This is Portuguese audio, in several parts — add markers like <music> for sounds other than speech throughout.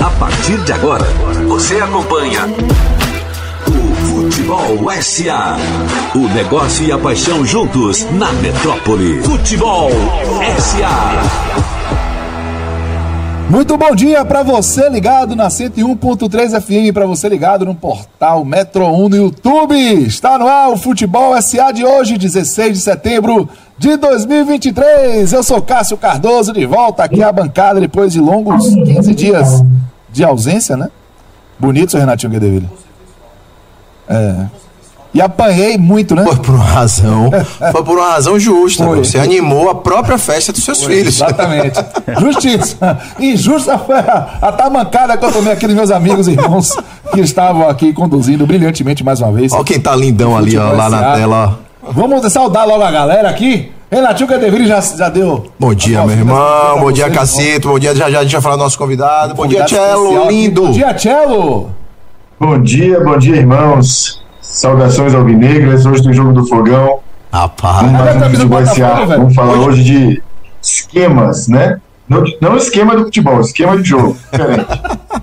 A partir de agora, você acompanha o Futebol SA. O negócio e a paixão juntos na metrópole. Futebol SA. Muito bom dia para você ligado na 101.3 FM, para você ligado no portal Metro 1 no YouTube. Está no ar o Futebol SA de hoje, 16 de setembro de 2023. Eu sou Cássio Cardoso, de volta aqui à bancada depois de longos 15 dias de ausência, né? Bonito, seu Renatinho Guedeville. É. E apanhei muito, né? Foi por uma razão, <laughs> foi por uma razão justa. Foi. Você animou a própria festa dos seus foi, filhos. Exatamente. Justiça. Injusta foi a, a tamancada que eu tomei aqui dos meus amigos e irmãos que estavam aqui conduzindo brilhantemente mais uma vez. Olha quem tá lindão ali, ó, lá na tela. Vamos saudar logo a galera aqui. Renatinho Cadeville já, já deu. Bom dia, meu irmão. Bom dia, Cacito. Bom dia, já já a gente vai falar do nosso convidado. Bom dia, Cello, lindo. Bom dia, Cello. Bom dia, bom dia, irmãos. Saudações alvinegras, hoje tem jogo do fogão. Rapaz, vamos, vamos falar hoje de esquemas, né? Não, não esquema do futebol, esquema de jogo. Diferente.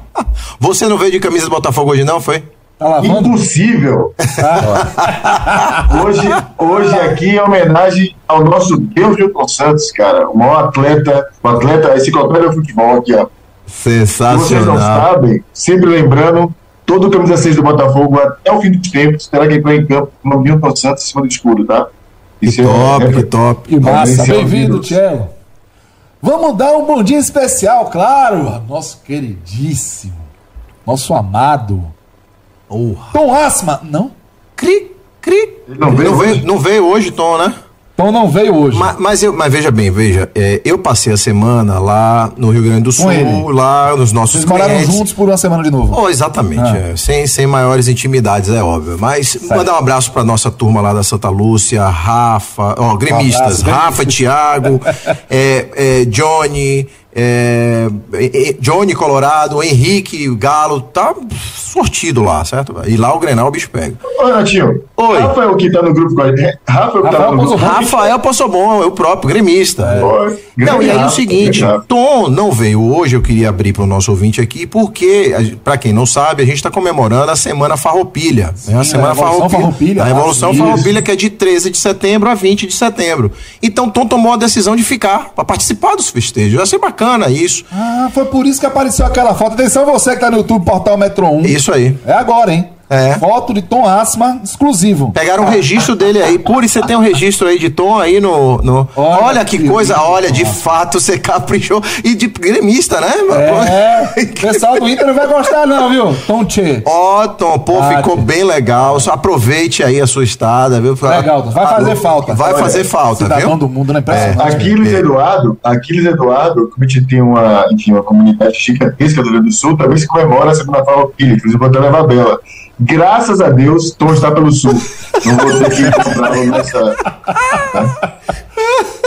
<laughs> Você não veio de camisa do Botafogo hoje, não, foi? Tá Impossível! <laughs> hoje, hoje aqui é homenagem ao nosso Deus Milton Santos, cara. O maior atleta, o atleta, a enciclopédia do futebol aqui, ó. Sensacional. Se vocês não sabem, sempre lembrando, todo camisa 6 do Botafogo até o fim dos tempos terá que entrar em campo com o Milton Santos em cima do escuro, tá? Que é, top, é, que top. Que massa, bem-vindo, Tchelo. Vamos dar um bom dia especial, claro, nosso queridíssimo, nosso amado, oh. Tom Asma, não? Cri, cri. Não veio, não veio, não veio hoje, Tom, né? Tom não veio hoje. Mas, mas, eu, mas veja bem, veja, é, eu passei a semana lá no Rio Grande do Sul, lá nos nossos Vocês clientes. moraram juntos por uma semana de novo? Oh, exatamente, ah. é, sem, sem maiores intimidades, é óbvio. Mas certo. mandar um abraço pra nossa turma lá da Santa Lúcia, Rafa, ó, gremistas, um Rafa, Thiago, <laughs> é, é, Johnny, é, Johnny Colorado, Henrique Galo, tá sortido lá, certo? E lá o Grenal o bicho pega. Ô, Natinho. Oi. Rafael que tá no grupo com a gente. Rafael que tá no grupo. Rafael Bom, eu próprio, gremista. É. Não, e aí o seguinte, Tom não veio hoje, eu queria abrir para o nosso ouvinte aqui, porque, para quem não sabe, a gente está comemorando a Semana Farroupilha. Sim, né? A Semana a Farroupilha. Farroupilha. A Revolução Farroupilha, que é de 13 de setembro a 20 de setembro. Então, Tom tomou a decisão de ficar, para participar dos festejos. Vai ser bacana isso. Ah, foi por isso que apareceu aquela foto. Atenção você que tá no YouTube, Portal Metro 1. Isso aí. É agora, hein? É. Foto de Tom Asma exclusivo. Pegaram o um registro dele aí. Puri, você tem um registro aí de Tom aí no. no... Olha, olha que, que, coisa, lindo. olha, de fato você caprichou. E de gremista, né? É. O pessoal do Inter não vai gostar, não, viu? Tom Tchê. Ó, oh, Tom, pô, ah, ficou bem legal. Só aproveite aí a sua estada, viu? Legal, vai fazer falta. Vai olha, fazer falta, cidadão viu? do mundo, né? É. Aquiles Eduardo, Aquiles Eduardo, como a gente tem uma, enfim, uma comunidade gigantesca do Rio do Sul, também se comemora a Segunda Farroupilha, inclusive botando a Bela. Graças a Deus, Tom está pelo sul. Não vou ter que encontrar nessa. <laughs>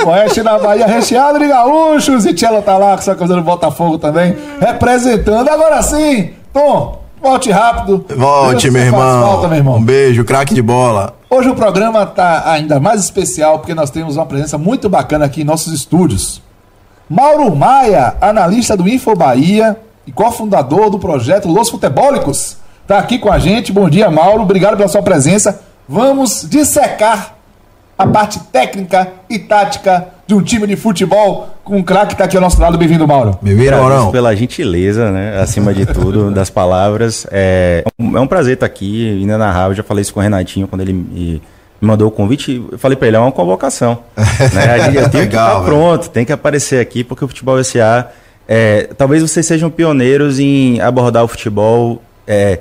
Oeste da Bahia recheado de gaúchos. E Tchelo tá lá com essa coisa do Botafogo também, representando. Agora sim, Tom, volte rápido. Volte, meu irmão. Falta, meu irmão. Um beijo, craque de bola. Hoje o programa tá ainda mais especial porque nós temos uma presença muito bacana aqui em nossos estúdios. Mauro Maia, analista do Info Bahia e cofundador do projeto Los Futebólicos está aqui com a gente. Bom dia, Mauro. Obrigado pela sua presença. Vamos dissecar a parte técnica e tática de um time de futebol com um craque que está aqui ao nosso lado. Bem-vindo, Mauro. Bem-vindo, Mauro. pela gentileza, né? Acima de tudo, <laughs> das palavras. É um, é um prazer estar aqui, ainda na rádio. Já falei isso com o Renatinho quando ele me, mandou o convite. Eu falei para ele, é uma convocação. <laughs> né? Eu tenho que estar pronto, tem que aparecer aqui, porque o futebol SA. É, talvez vocês sejam pioneiros em abordar o futebol. É,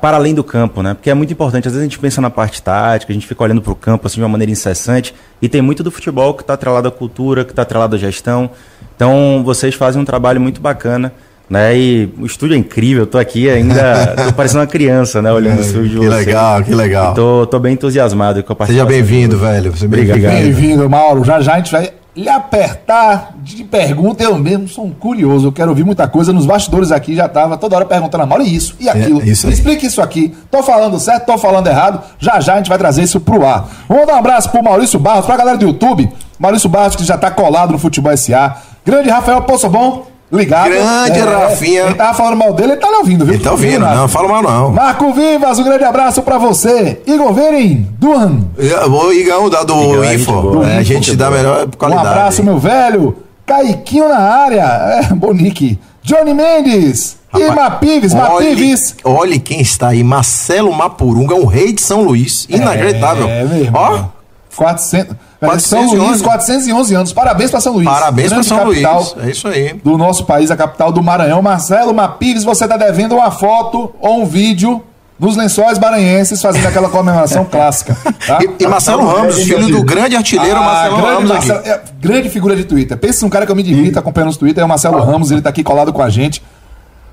para além do campo, né? Porque é muito importante. Às vezes a gente pensa na parte tática, a gente fica olhando para o campo assim de uma maneira incessante e tem muito do futebol que está atrelado à cultura, que está atrelado à gestão. Então vocês fazem um trabalho muito bacana. Né? E o estúdio é incrível, eu tô aqui ainda, <laughs> tô parecendo uma criança, né? Olhando o estúdio. Que legal, que legal. Tô, tô bem entusiasmado com a participação. Seja bem-vindo, velho. Seja bem-vindo. Bem-vindo, Mauro. Já já a gente vai lhe apertar de pergunta, eu mesmo sou um curioso, eu quero ouvir muita coisa. Nos bastidores aqui já tava toda hora perguntando a Mauro, isso e aquilo. É, isso Explique isso aqui. Tô falando certo, tô falando errado. Já já a gente vai trazer isso pro ar. Vamos dar um abraço pro Maurício Barros, pra galera do YouTube. Maurício Barros, que já tá colado no Futebol SA. Grande Rafael Poço Bom. Ligado. Grande é, Rafinha. Ele tava falando mal dele, ele tá ouvindo, viu? Ele tá ouvindo, não, não fala mal não. Marco Vivas, um grande abraço pra você. Igor Verin, Duan. O Igão da do Igão, Info. Do é, a gente dá melhor qualidade. Um abraço, meu velho. Caiquinho na área. É, Bonique. Johnny Mendes. Rapaz, e Mapives, Mapives. Olha quem está aí, Marcelo Mapurunga, o rei de São Luís. Inacreditável. É, meu irmão. Ó. 400. 411. São Luís, 411 anos. Parabéns para São Luís. Parabéns para São Luís. É isso aí. Do nosso país, a capital do Maranhão. Marcelo Mapives, você está devendo uma foto ou um vídeo nos lençóis maranhenses fazendo aquela comemoração <laughs> clássica. Tá? E, e, Marcelo Ramos, filho do grande artilheiro ah, Marcelo grande Ramos Marcelo, é, grande figura de Twitter. Pensa um cara que eu me divirto acompanhando os Twitter, é o Marcelo Ramos, ele está aqui colado com a gente.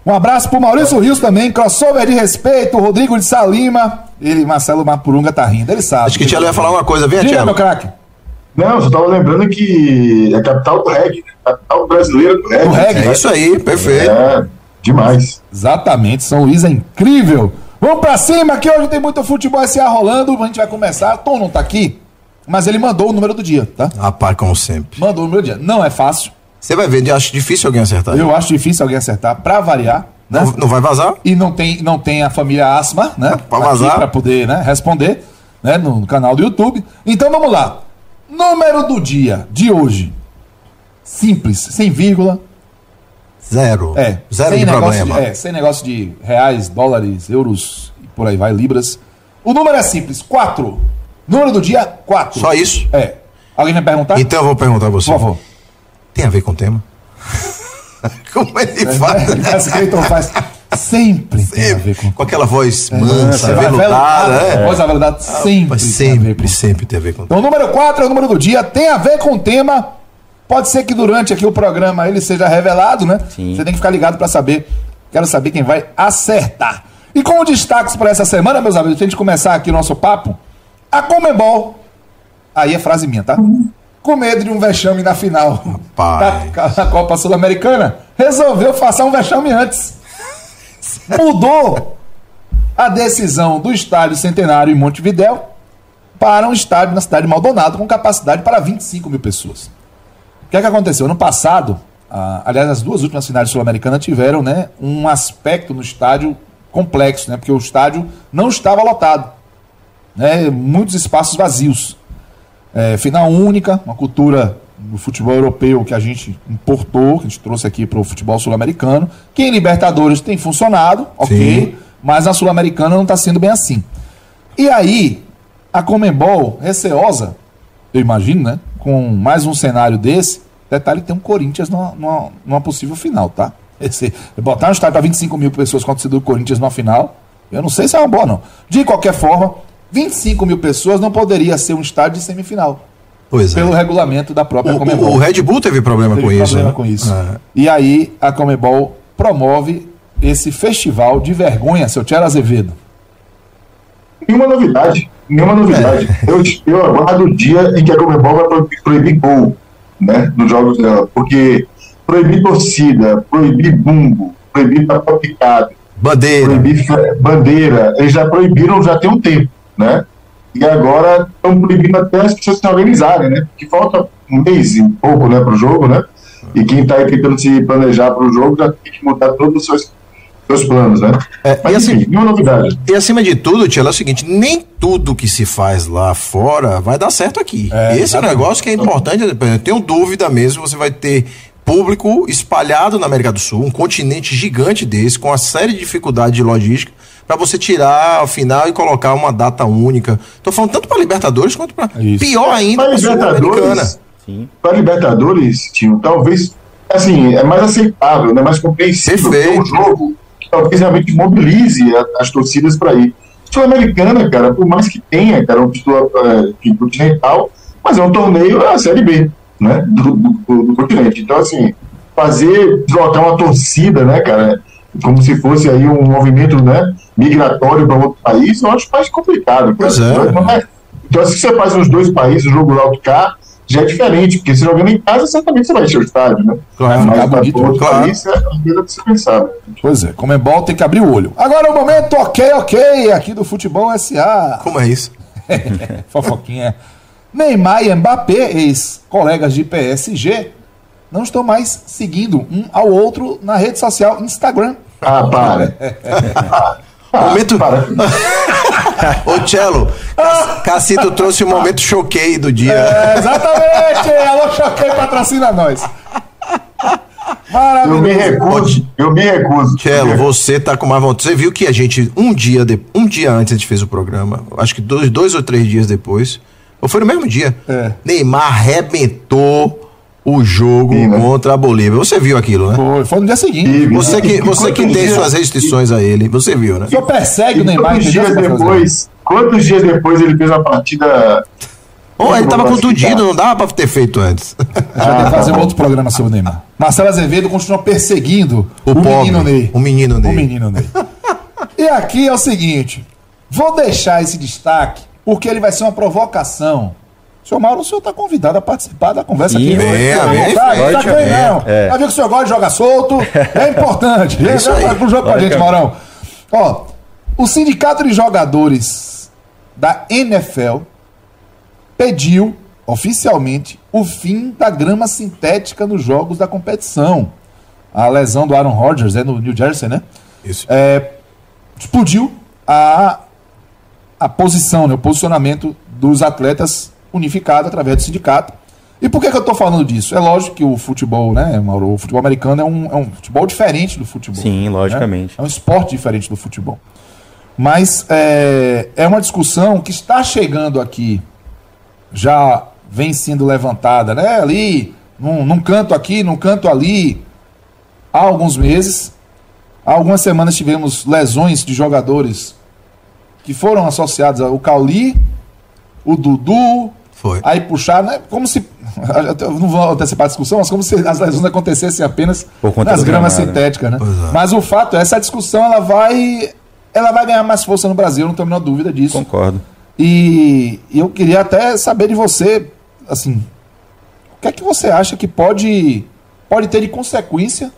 Um abraço pro Maurício Rios também, crossover de respeito, Rodrigo de Salima. Ele, Marcelo Mapurunga, tá rindo, ele sabe. Acho que o Tielo ia falar uma coisa, vem, Tielo. meu craque. Não, eu só tava lembrando que é a capital do reggae, capital brasileira do reggae. Do reggae. É isso aí, perfeito. É, demais. Exatamente, São Luís é incrível. Vamos pra cima, que hoje tem muito futebol SA rolando, a gente vai começar. Tom não tá aqui, mas ele mandou o número do dia, tá? Rapaz, como sempre. Mandou o número do dia. Não é fácil. Você vai ver, eu acho difícil alguém acertar. Eu acho difícil alguém acertar, pra variar. Né? Não, não, vai vazar? E não tem, não tem a família Asma, né? Pra vazar. Pra poder né, responder né, no canal do YouTube. Então vamos lá. Número do dia de hoje. Simples, sem vírgula. Zero. É. Zero de problema. De, é, sem negócio de reais, dólares, euros, e por aí vai, libras. O número é simples, quatro. Número do dia, quatro. Só isso? É. Alguém vai perguntar? Então eu vou perguntar a você. Por favor. Tem a ver com o tema? <laughs> Como ele é, faz? Ele faz Cleiton faz. Sempre, sempre tem a ver com... com aquela voz é, mansa, veludada. É. Voz aveludada sempre. sempre, tem sempre tem a ver com Então, o número 4 é o número do dia, tem a ver com o tema. Pode ser que durante aqui o programa ele seja revelado, né? Sim. Você tem que ficar ligado para saber. Quero saber quem vai acertar. E como destaques para essa semana, meus amigos, antes de começar aqui o nosso papo, a Comebol. Aí é frase minha, tá? Uhum com medo de um vexame na final da, da Copa Sul-Americana, resolveu fazer um vexame antes. Mudou a decisão do estádio Centenário em Montevidéu para um estádio na cidade de Maldonado com capacidade para 25 mil pessoas. O que é que aconteceu? Ano passado, aliás, as duas últimas finais sul-americanas tiveram né, um aspecto no estádio complexo, né, porque o estádio não estava lotado. Né, muitos espaços vazios. É, final única, uma cultura do futebol europeu que a gente importou, que a gente trouxe aqui para o futebol sul-americano, que em Libertadores tem funcionado, ok, Sim. mas na Sul-Americana não está sendo bem assim. E aí, a Comembol, receosa, eu imagino, né? Com mais um cenário desse, detalhe tem um Corinthians numa, numa, numa possível final, tá? Esse, botar um estádio para 25 mil pessoas contra o do Corinthians numa final, eu não sei se é uma boa, não. De qualquer forma, 25 mil pessoas não poderia ser um estádio de semifinal. Pois é. pelo regulamento da própria o, Comebol. O Red Bull teve problema teve com problema isso. Problema né? com isso. É. E aí a Comebol promove esse festival de vergonha, seu Tchera Azevedo. Nenhuma novidade. Nenhuma novidade. É. Eu, eu aguardo o dia em que a Comebol vai proibir, proibir gol né, nos jogos dela. Porque proibir torcida, proibir bumbo, proibir papel picado, bandeira. proibir bandeira, eles já proibiram já tem um tempo né? E agora estão proibindo até as pessoas se organizarem, né? Porque falta um mês e pouco, né, para o jogo, né? E quem está aí tentando se planejar para o jogo já tem que mudar todos os seus, seus planos, né? É, Mas, e assim, enfim, nenhuma novidade. E acima de tudo, Tia, é o seguinte: nem tudo que se faz lá fora vai dar certo aqui. É, Esse é um negócio que é importante. Eu tenho dúvida mesmo, você vai ter público espalhado na América do Sul, um continente gigante desse, com uma série de dificuldades de logística para você tirar a final e colocar uma data única. Tô falando tanto para Libertadores quanto para pior ainda para Libertadores. Para Libertadores, tio, talvez assim, é mais aceitável, né, mais compreensível. É um jogo que talvez realmente mobilize a, as torcidas para ir. Sul-Americana, cara, por mais que tenha, cara, um título uh, continental, mas é um torneio a Série B, né, do, do, do continente. Então, assim, fazer, deslocar uma torcida, né, cara, como se fosse aí um movimento né, migratório para outro país, eu acho mais complicado. Pois é. é. Então, se você faz nos dois países o jogo lá do cá, já é diferente, porque se jogando em casa, certamente você vai encher o estádio, né? Claro, Mas bonito, outro claro. país é a coisa de se pensar. Pois é, como é bom, tem que abrir o olho. Agora é o momento, ok, ok, aqui do Futebol SA. Como é isso? <laughs> Fofoquinha. Neymar e Mbappé, ex-colegas de PSG, não estão mais seguindo um ao outro na rede social Instagram. Ah, para. <laughs> momento. Para. <laughs> Ô, Cello, Cacito trouxe o momento choquei do dia. É, exatamente! Alô, choquei, patrocina nós. Maravilhoso. Eu me recuso. Eu me recuso. Cello, você tá com mais vontade. Você viu que a gente, um dia, de, um dia antes a gente fez o programa, acho que dois, dois ou três dias depois, ou foi no mesmo dia, é. Neymar arrebentou o jogo Sim, né? contra a Bolívia. Você viu aquilo, né? Foi, foi no dia seguinte. Sim, você que, você que tem dias... suas restrições a ele, você viu, né? Senhor persegue o Neymar. Quantos dias depois, quantos dias depois ele fez uma partida... Oh, ele tava contundido, não dava pra ter feito antes. Já tem que fazer um outro programa sobre o Neymar. Marcelo Azevedo continua perseguindo o, o menino Ney. O menino Ney. O menino Ney. e aqui é o seguinte, vou deixar esse destaque porque ele vai ser uma provocação Senhor Mauro, o senhor está convidado a participar da conversa Sim, aqui. Vem, tá, vem, tá, vem, tá vem, não. É. Vai ver que o senhor gosta de jogar solto. É importante. É isso aí. Pro jogo com a gente, Maurão. Ó, o Sindicato de Jogadores da NFL pediu oficialmente o fim da grama sintética nos jogos da competição. A lesão do Aaron Rodgers é no New Jersey, né? Isso. É, explodiu a, a posição, né, o posicionamento dos atletas unificado através do sindicato. E por que, que eu estou falando disso? É lógico que o futebol, né, Mauro? O futebol americano é um, é um futebol diferente do futebol. Sim, logicamente. Né? É um esporte diferente do futebol. Mas é, é uma discussão que está chegando aqui, já vem sendo levantada, né? Ali, num, num canto aqui, num canto ali, há alguns meses. Há algumas semanas tivemos lesões de jogadores que foram associados ao Cauli, o Dudu, foi. Aí puxar, né? Como se. <laughs> Não vou antecipar a discussão, mas como se as lesões acontecessem apenas nas gramas sintéticas, né? É. Mas o fato é, essa discussão ela vai. Ela vai ganhar mais força no Brasil, não tenho a menor dúvida disso. Concordo. E, e eu queria até saber de você, assim, o que é que você acha que pode, pode ter de consequência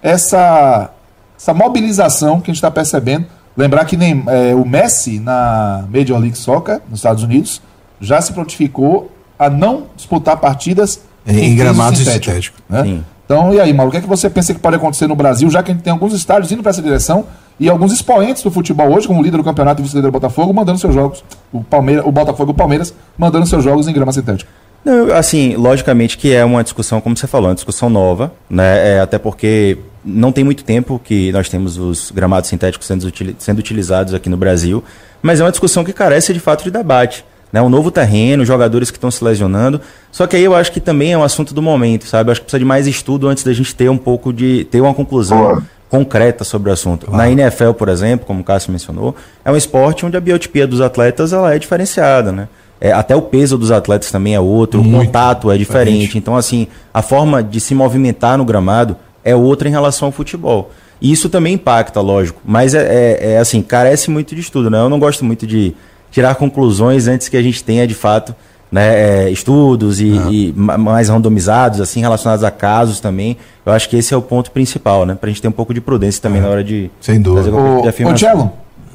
essa, essa mobilização que a gente está percebendo? Lembrar que nem é, o Messi na Major League Soccer, nos Estados Unidos, já se prontificou a não disputar partidas em, em gramados sintéticos. Né? Então, e aí, Mauro, o que, é que você pensa que pode acontecer no Brasil, já que a gente tem alguns estádios indo para essa direção e alguns expoentes do futebol hoje, como o líder do campeonato e vice-líder do Botafogo, mandando seus jogos, o, Palmeiras, o Botafogo e o Palmeiras, mandando seus jogos em grama sintética? Não, assim, logicamente que é uma discussão, como você falou, uma discussão nova, né? É, até porque não tem muito tempo que nós temos os gramados sintéticos sendo, sendo utilizados aqui no Brasil, mas é uma discussão que carece de fato de debate né? Um novo terreno, jogadores que estão se lesionando. Só que aí eu acho que também é um assunto do momento, sabe? Eu acho que precisa de mais estudo antes da gente ter um pouco de. ter uma conclusão. concreta sobre o assunto. Na NFL, por exemplo, como o Cássio mencionou, é um esporte onde a biotipia dos atletas ela é diferenciada, né? É, até o peso dos atletas também é outro, Muito o contato é diferente. diferente. Então, assim, a forma de se movimentar no gramado é outra em relação ao futebol. E isso também impacta, lógico. Mas é, é, é assim, carece muito de estudo, né? Eu não gosto muito de tirar conclusões antes que a gente tenha de fato né, é, estudos e, e, mais randomizados, assim, relacionados a casos também. Eu acho que esse é o ponto principal, né? Pra gente ter um pouco de prudência também na hora de Sem dúvida. fazer o, Ô,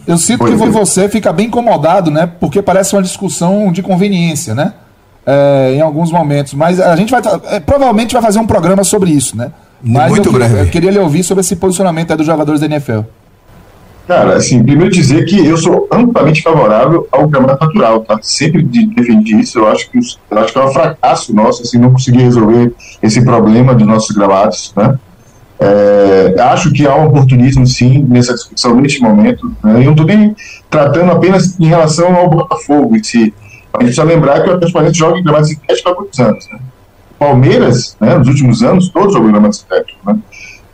eu sinto que você fica bem incomodado, né? Porque parece uma discussão de conveniência, né? É, em alguns momentos. Mas a gente vai. É, provavelmente vai fazer um programa sobre isso, né? Mas Muito eu, breve. Eu queria lhe ouvir sobre esse posicionamento dos jogadores da NFL. Cara, assim, primeiro dizer que eu sou amplamente favorável ao gramado natural, tá? Sempre defendi isso, eu acho que, eu acho que é um fracasso nosso, assim, não conseguir resolver esse problema dos nossos gramados, né? É, acho que há um oportunismo, sim, nessa discussão, neste momento. Né? Eu não estou nem tratando apenas em relação ao Botafogo em si. A gente precisa lembrar que o Atlético joga em gramado sintético há muitos anos. Né? Palmeiras, né, nos últimos anos, todos jogam em gramado sintético. Né?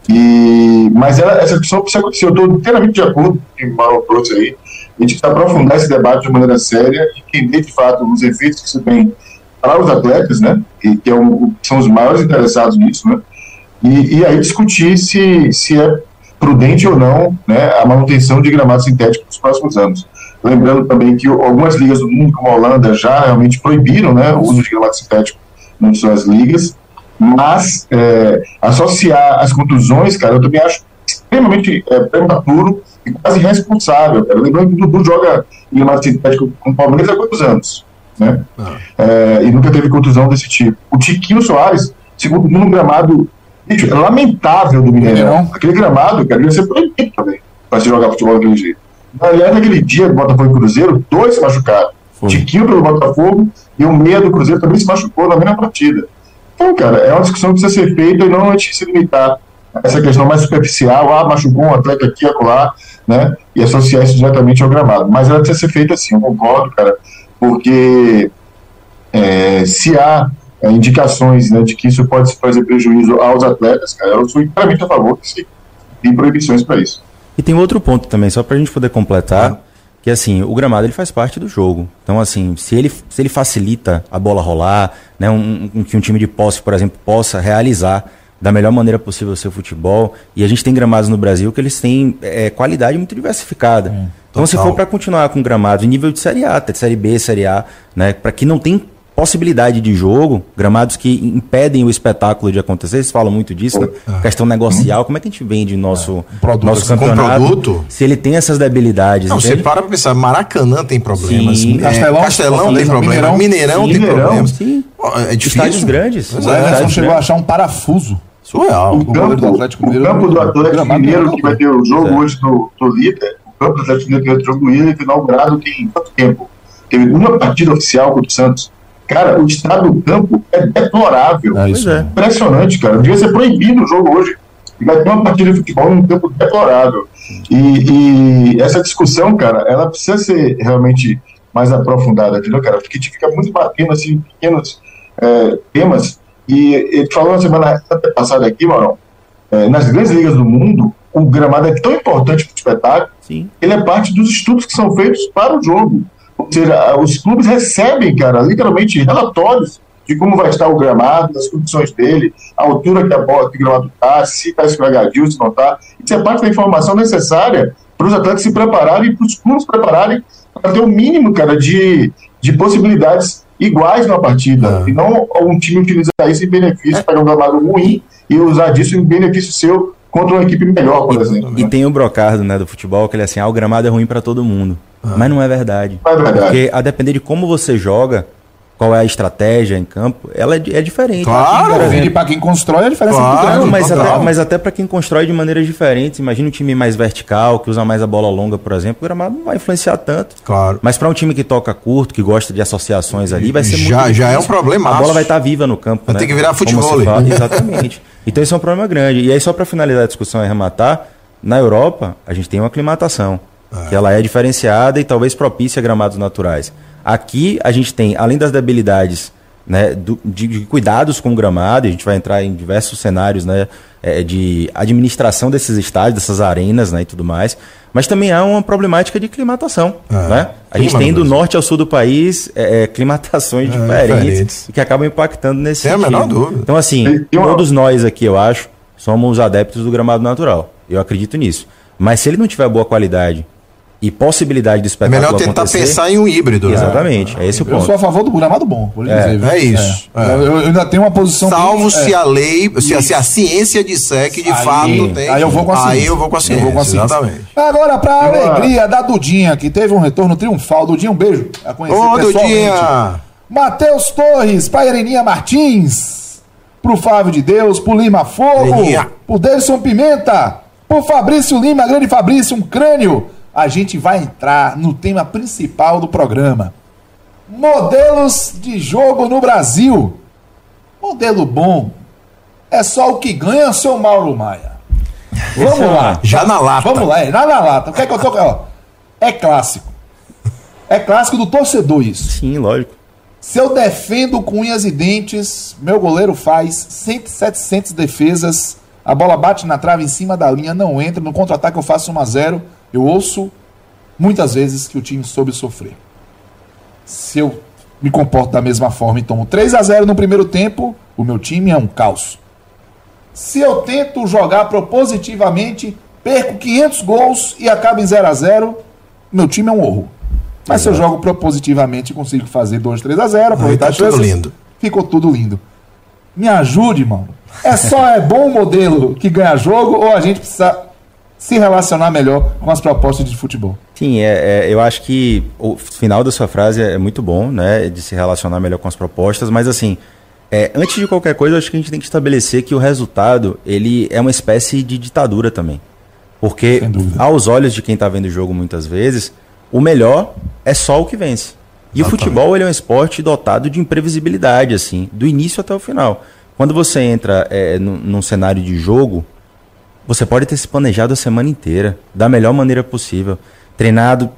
E, mas ela, essa discussão precisa acontecer. Eu estou inteiramente de acordo com o que o Mauro trouxe aí. A gente precisa aprofundar esse debate de maneira séria e entender, de fato, os efeitos que isso tem para os atletas, né? E que é um, são os maiores interessados nisso, né? E, e, aí discutir se, se é prudente ou não né, a manutenção de gramado sintético nos próximos anos. Lembrando também que algumas ligas do mundo, como a Holanda, já realmente proibiram né, o uso de gramado sintético nas suas ligas. Mas é, associar as contusões, cara, eu também acho extremamente é, prematuro e quase irresponsável. Cara. Lembrando que o Dudu joga em uma sintético com o Palmeiras há quantos anos? Né? Ah. É, e nunca teve contusão desse tipo. O Tiquinho Soares segundo num gramado bicho, é lamentável do Mineirão. Aquele gramado, cara, devia ser proibido também para se jogar futebol daquele jeito. Aliás, naquele dia do Botafogo e Cruzeiro, dois se machucaram. Foi. Tiquinho pelo Botafogo e o meia do Cruzeiro também se machucou na mesma partida. Então, cara, é uma discussão que precisa ser feita e não a gente se limitar a essa questão mais superficial, ah, machucou um atleta aqui, acolá, né, e associar isso diretamente ao gramado. Mas ela precisa ser feita assim, eu concordo, cara, porque é, se há é, indicações né, de que isso pode fazer prejuízo aos atletas, cara, eu sou inteiramente a favor que se tem proibições para isso. E tem outro ponto também, só para a gente poder completar, ah. Que assim, o gramado ele faz parte do jogo. Então, assim, se ele, se ele facilita a bola rolar, né, um, um, que um time de posse, por exemplo, possa realizar da melhor maneira possível o seu futebol, e a gente tem gramados no Brasil que eles têm é, qualidade muito diversificada. Hum, então, se for para continuar com gramados em nível de Série A, de Série B, Série A, né, para que não tem possibilidade de jogo, gramados que impedem o espetáculo de acontecer, vocês falam muito disso, né? É. questão negocial, como é que a gente vende nosso, é. produto, nosso assim, campeonato? Produto? Se ele tem essas debilidades. Não, você para pra pensar, Maracanã tem problemas, sim, é, Castelão, Castelão tem problemas, Mineirão, Mineirão, tem Mineirão, problemas. Sim. É difícil. Estádios grandes. O Everson chegou a achar um parafuso. Surreal. O, campo do Atlético Mineiro, o campo do Atlético Mineiro, que vai ter o jogo hoje do, do líder, o campo do Atlético Mineiro que vai ter o jogo do líder, que inaugurado tem quanto tempo? Teve uma partida oficial contra o Santos Cara, o estado do campo é deplorável. É isso. É. Impressionante, cara. Devia ser proibido o jogo hoje. Vai ter uma partida de futebol num campo deplorável. E, e, essa discussão, cara, ela precisa ser realmente mais aprofundada, entendeu, cara? Porque a gente fica muito batendo assim, em pequenos é, temas. E ele falou na semana passada aqui, Marão, é, nas grandes ligas do mundo, o gramado é tão importante para o espetáculo, Sim. ele é parte dos estudos que são feitos para o jogo. Ou seja, os clubes recebem, cara, literalmente relatórios de como vai estar o gramado, das condições dele, a altura que a bola que o gramado está, se está escorregadio, se não está. Isso é parte da informação necessária para os atletas se prepararem e para os clubes se prepararem para ter o um mínimo, cara, de, de possibilidades iguais na partida. É. E não um time utilizar isso em benefício, é. pegar um gramado ruim e usar disso em benefício seu contra uma equipe melhor, por e, exemplo. E né? tem o brocardo né, do futebol, que ele é assim, ah, o gramado é ruim para todo mundo. Ah. Mas não é verdade. Não é verdade. Porque a depender de como você joga, qual é a estratégia em campo, ela é, é diferente. Claro, para quem constrói a diferença claro, é muito grande. Mas até, mas até para quem constrói de maneiras diferentes. Imagina um time mais vertical, que usa mais a bola longa, por exemplo, o gramado não vai influenciar tanto. Claro. Mas para um time que toca curto, que gosta de associações ali, vai ser já, muito Já é um problema. A bola vai estar tá viva no campo. Vai né? ter que virar futebol. Exatamente. Então isso é um problema grande. E aí, só para finalizar a discussão e rematar, na Europa, a gente tem uma aclimatação. É. Que ela é diferenciada e talvez propícia a gramados naturais. Aqui a gente tem, além das debilidades né, do, de, de, cuidados com o gramado, e a gente vai entrar em diversos cenários né, é, de administração desses estádios, dessas arenas né, e tudo mais, mas também há uma problemática de climatação. É, né? A gente tem do norte ao sul do país é, é climatações é, diferentes, diferentes, que acabam impactando nesse Tem sentido. a menor dúvida. Então, assim, todos nós aqui, eu acho, somos adeptos do gramado natural. Eu acredito nisso. Mas se ele não tiver boa qualidade e possibilidade do espetáculo É melhor tentar pensar em um híbrido. Né? Exatamente, né? é esse o ponto. Eu sou a favor do gramado bom, por é, dizer. É isso. É. Eu, eu, ainda tenho uma posição... Salvo bem, se é. a lei, se a, se a, ciência disser que de aí, fato tem... Aí eu vou com a ciência. Aí eu vou com a ciência, eu vou com a ciência. exatamente. Agora, pra alegria da Dudinha, que teve um retorno triunfal. Dudinha, um beijo. A conhecer Ô, Dudinha! Matheus Torres, pra Ereninha Martins, pro Flávio de Deus, pro Lima Fogo, Ereninha. pro Delson Pimenta, pro Fabrício Lima, grande Fabrício, um crânio a gente vai entrar no tema principal do programa. Modelos de jogo no Brasil. Modelo bom é só o que ganha, seu Mauro Maia. Vamos <laughs> lá. Já na lata. Vamos lá, é, já na lata. O que é que eu tô. Ó, é clássico. É clássico do torcedor isso. Sim, lógico. Se eu defendo com unhas e dentes, meu goleiro faz 100, 700 defesas, a bola bate na trave em cima da linha, não entra, no contra-ataque eu faço 1 a 0 eu ouço muitas vezes que o time soube sofrer. Se eu me comporto da mesma forma e tomo 3 a 0 no primeiro tempo, o meu time é um caos. Se eu tento jogar propositivamente, perco 500 gols e acabo em 0 a 0, meu time é um horror. Mas Exato. se eu jogo propositivamente e consigo fazer 2, 3 a 0, aproveitar tá tudo lindo. ficou tudo lindo. Me ajude, mano. É só é bom modelo que ganha jogo ou a gente precisa se relacionar melhor com as propostas de futebol. Sim, é, é, eu acho que o final da sua frase é muito bom, né? De se relacionar melhor com as propostas, mas assim, É, antes de qualquer coisa, acho que a gente tem que estabelecer que o resultado ele é uma espécie de ditadura também. Porque, aos olhos de quem está vendo o jogo muitas vezes, o melhor é só o que vence. E Exatamente. o futebol ele é um esporte dotado de imprevisibilidade, assim, do início até o final. Quando você entra é, num, num cenário de jogo, você pode ter se planejado a semana inteira, da melhor maneira possível. Treinado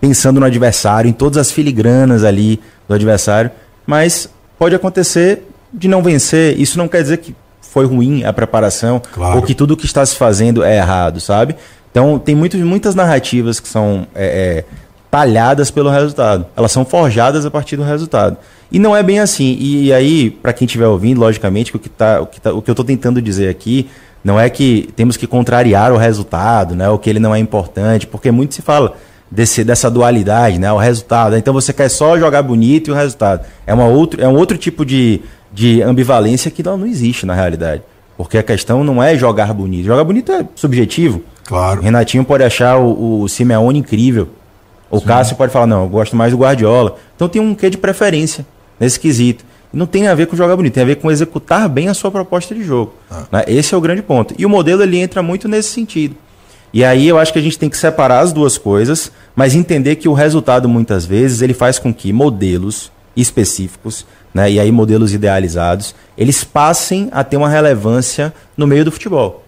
pensando no adversário, em todas as filigranas ali do adversário, mas pode acontecer de não vencer. Isso não quer dizer que foi ruim a preparação claro. ou que tudo que está se fazendo é errado, sabe? Então tem muito, muitas narrativas que são é, é, talhadas pelo resultado. Elas são forjadas a partir do resultado. E não é bem assim. E, aí, para quem estiver ouvindo, logicamente, o que, tá, o, que tá, o que eu estou tentando dizer aqui não é que temos que contrariar o resultado, né? Ou que ele não é importante, porque muito se fala desse, dessa dualidade, né? O resultado. Então você quer só jogar bonito e o resultado. É, uma outro, é um outro tipo de, de ambivalência que não, não existe na realidade. Porque a questão não é jogar bonito. Jogar bonito é subjetivo. Claro. Renatinho pode achar o, o Simeone incrível. O Sim. Cássio pode falar, não, eu gosto mais do Guardiola. Então tem um quê de preferência nesse quesito. Não tem a ver com jogar bonito, tem a ver com executar bem a sua proposta de jogo. Ah. Né? Esse é o grande ponto. E o modelo ele entra muito nesse sentido. E aí eu acho que a gente tem que separar as duas coisas, mas entender que o resultado muitas vezes ele faz com que modelos específicos, né, e aí modelos idealizados, eles passem a ter uma relevância no meio do futebol.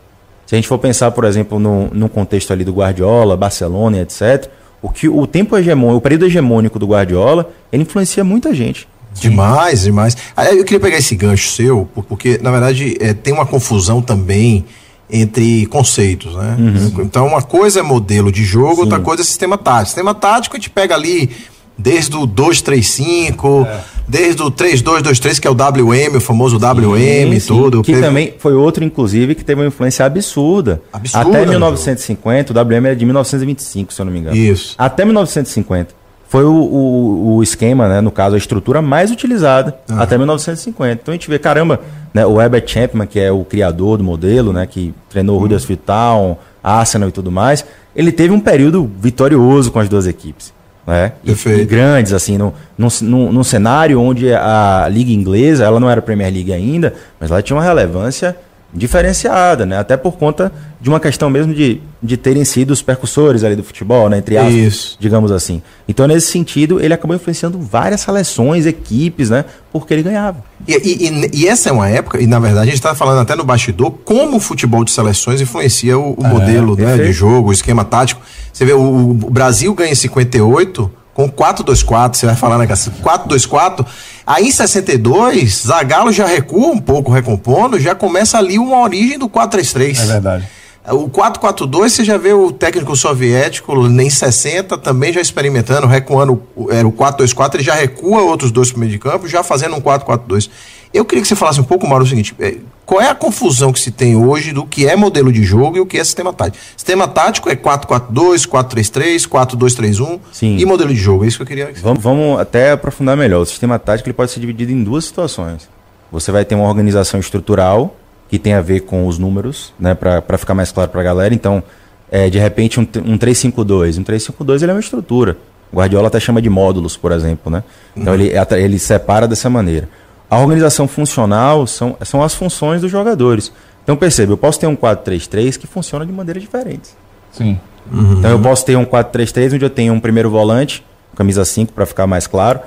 Se a gente for pensar, por exemplo, no, no contexto ali do Guardiola, Barcelona, etc., o que o tempo hegemônico, o período hegemônico do Guardiola, ele influencia muita gente. Demais, demais. Eu queria pegar esse gancho seu, porque, na verdade, é, tem uma confusão também entre conceitos, né? Uhum. Então, uma coisa é modelo de jogo, Sim. outra coisa é sistema tático. Sistema tático a gente pega ali desde o 235, é. desde o 3223, que é o WM, o famoso WM e tudo. Que também foi outro, inclusive, que teve uma influência absurda. Absurda. Até 1950, o WM era de 1925, se eu não me engano. Isso. Até 1950 foi o, o, o, esquema, né, no caso, a estrutura mais utilizada ah. até 1950. Então a gente vê, caramba, né, o Herbert Champman, que é o criador do modelo, né, que treinou o Huddersfield Town, Arsenal e tudo mais, ele teve um período vitorioso com as duas equipes. Né? E, e, grandes, assim, no, num, num cenário onde a Liga Inglesa, ela não era Premier League ainda, mas ela tinha uma relevância diferenciada, né? Até por conta de uma questão mesmo de, de terem sido os percussores ali do futebol, né? Entre aspas, Isso. digamos assim. Então, nesse sentido, ele acabou influenciando várias seleções, equipes, né? Porque ele ganhava. E, e, e essa é uma época, e na verdade a gente está falando até no bastidor, como o futebol de seleções influencia o, o é, modelo né, de jogo, o esquema tático. Você vê, o, o Brasil ganha em 58 com 4-2-4, você vai falar, né, 4-2-4 Aí em 62, Zagallo já recua um pouco, recompondo, já começa ali uma origem do 4-3-3. É verdade. O 4-4-2, você já vê o técnico soviético em 60 também já experimentando, recuando, era o 4-2-4, ele já recua outros dois para meio de campo, já fazendo um 4-4-2. Eu queria que você falasse um pouco, Mauro, o seguinte: é, qual é a confusão que se tem hoje do que é modelo de jogo e o que é sistema tático? Sistema tático é 4-4-2, 4-3-3, 4-2-3-1 e modelo de jogo. É isso que eu queria. Vamos, vamos até aprofundar melhor. O sistema tático ele pode ser dividido em duas situações. Você vai ter uma organização estrutural que tem a ver com os números, né, para ficar mais claro para a galera. Então, é, de repente, um, um 352. Um 352 ele é uma estrutura. O Guardiola até chama de módulos, por exemplo. Né? Então, uhum. ele, ele separa dessa maneira. A organização funcional são, são as funções dos jogadores. Então, perceba, eu posso ter um 4-3-3 que funciona de maneiras diferentes. Sim. Uhum. Então, eu posso ter um 4-3-3 onde eu tenho um primeiro volante, camisa 5, para ficar mais claro,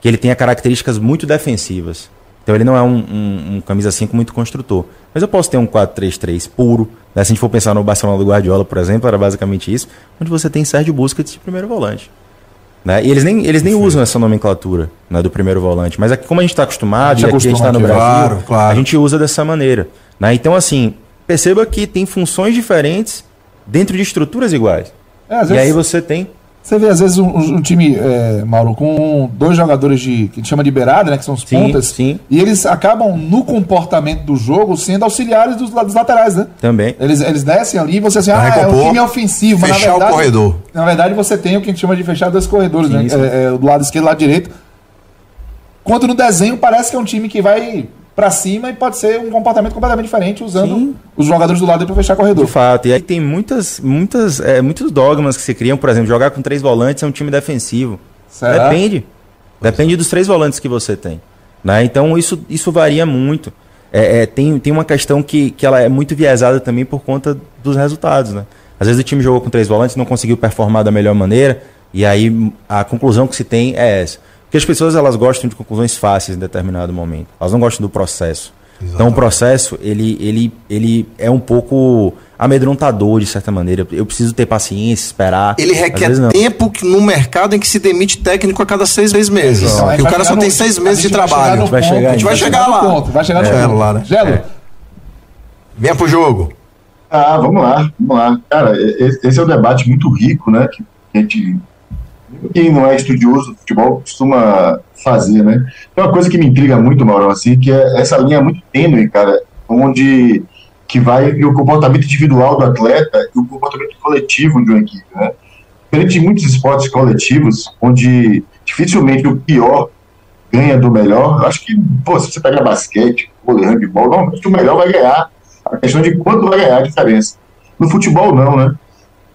que ele tenha características muito defensivas. Então ele não é um, um, um camisa 5 muito construtor. Mas eu posso ter um 4-3-3 puro. Né? Se a gente for pensar no Barcelona do Guardiola, por exemplo, era basicamente isso, onde você tem Sérgio Busquets de primeiro volante. Né? E eles nem, eles nem usam essa nomenclatura né, do primeiro volante. Mas aqui, como a gente está acostumado, e aqui a gente está no Brasil, claro, claro. a gente usa dessa maneira. Né? Então, assim, perceba que tem funções diferentes dentro de estruturas iguais. É, e vezes... aí você tem você vê, às vezes, um, um time, é, Mauro, com dois jogadores de. que a gente chama de beirada, né? Que são os sim, pontas. Sim. E eles acabam, no comportamento do jogo, sendo auxiliares dos, dos laterais, né? Também. Eles, eles descem ali e você assim, ah, é o time ofensivo. Fechar mas na verdade, o corredor. Na verdade, você tem o que a gente chama de fechar dois corredores, sim, né? É, é, do lado esquerdo e do lado direito. Quando no desenho parece que é um time que vai para cima e pode ser um comportamento completamente diferente usando Sim. os jogadores do lado para fechar corredor. De fato. E aí tem muitas, muitas, é, muitos dogmas que se criam, por exemplo, jogar com três volantes é um time defensivo. Será? Depende. Depende dos três volantes que você tem. Né? Então isso, isso varia muito. É, é, tem, tem uma questão que, que ela é muito viesada também por conta dos resultados. Né? Às vezes o time jogou com três volantes, não conseguiu performar da melhor maneira, e aí a conclusão que se tem é essa. Porque as pessoas elas gostam de conclusões fáceis em determinado momento. Elas não gostam do processo. Exatamente. Então o processo, ele, ele, ele é um pouco amedrontador de certa maneira. Eu preciso ter paciência, esperar. Ele requer tempo no mercado em que se demite técnico a cada seis, seis meses. Então, o cara só tem seis meses de trabalho. Vai chegar, a gente vai chegar, lá. Ponto, vai chegar no é, lá, né? Gelo. É. Venha pro jogo. Ah, vamos lá, vamos lá. Cara, esse é um debate muito rico, né? Que a gente quem não é estudioso do futebol costuma fazer, né? Tem uma coisa que me intriga muito, Mauro, assim, que é essa linha muito tênue, cara, onde que vai o comportamento individual do atleta e o comportamento coletivo de uma equipe, né? Diferente de muitos esportes coletivos, onde dificilmente o pior ganha do melhor, acho que, pô, se você pega basquete, vôlei, handball, normalmente o melhor vai ganhar. A questão de quanto vai ganhar a diferença. No futebol, não, né?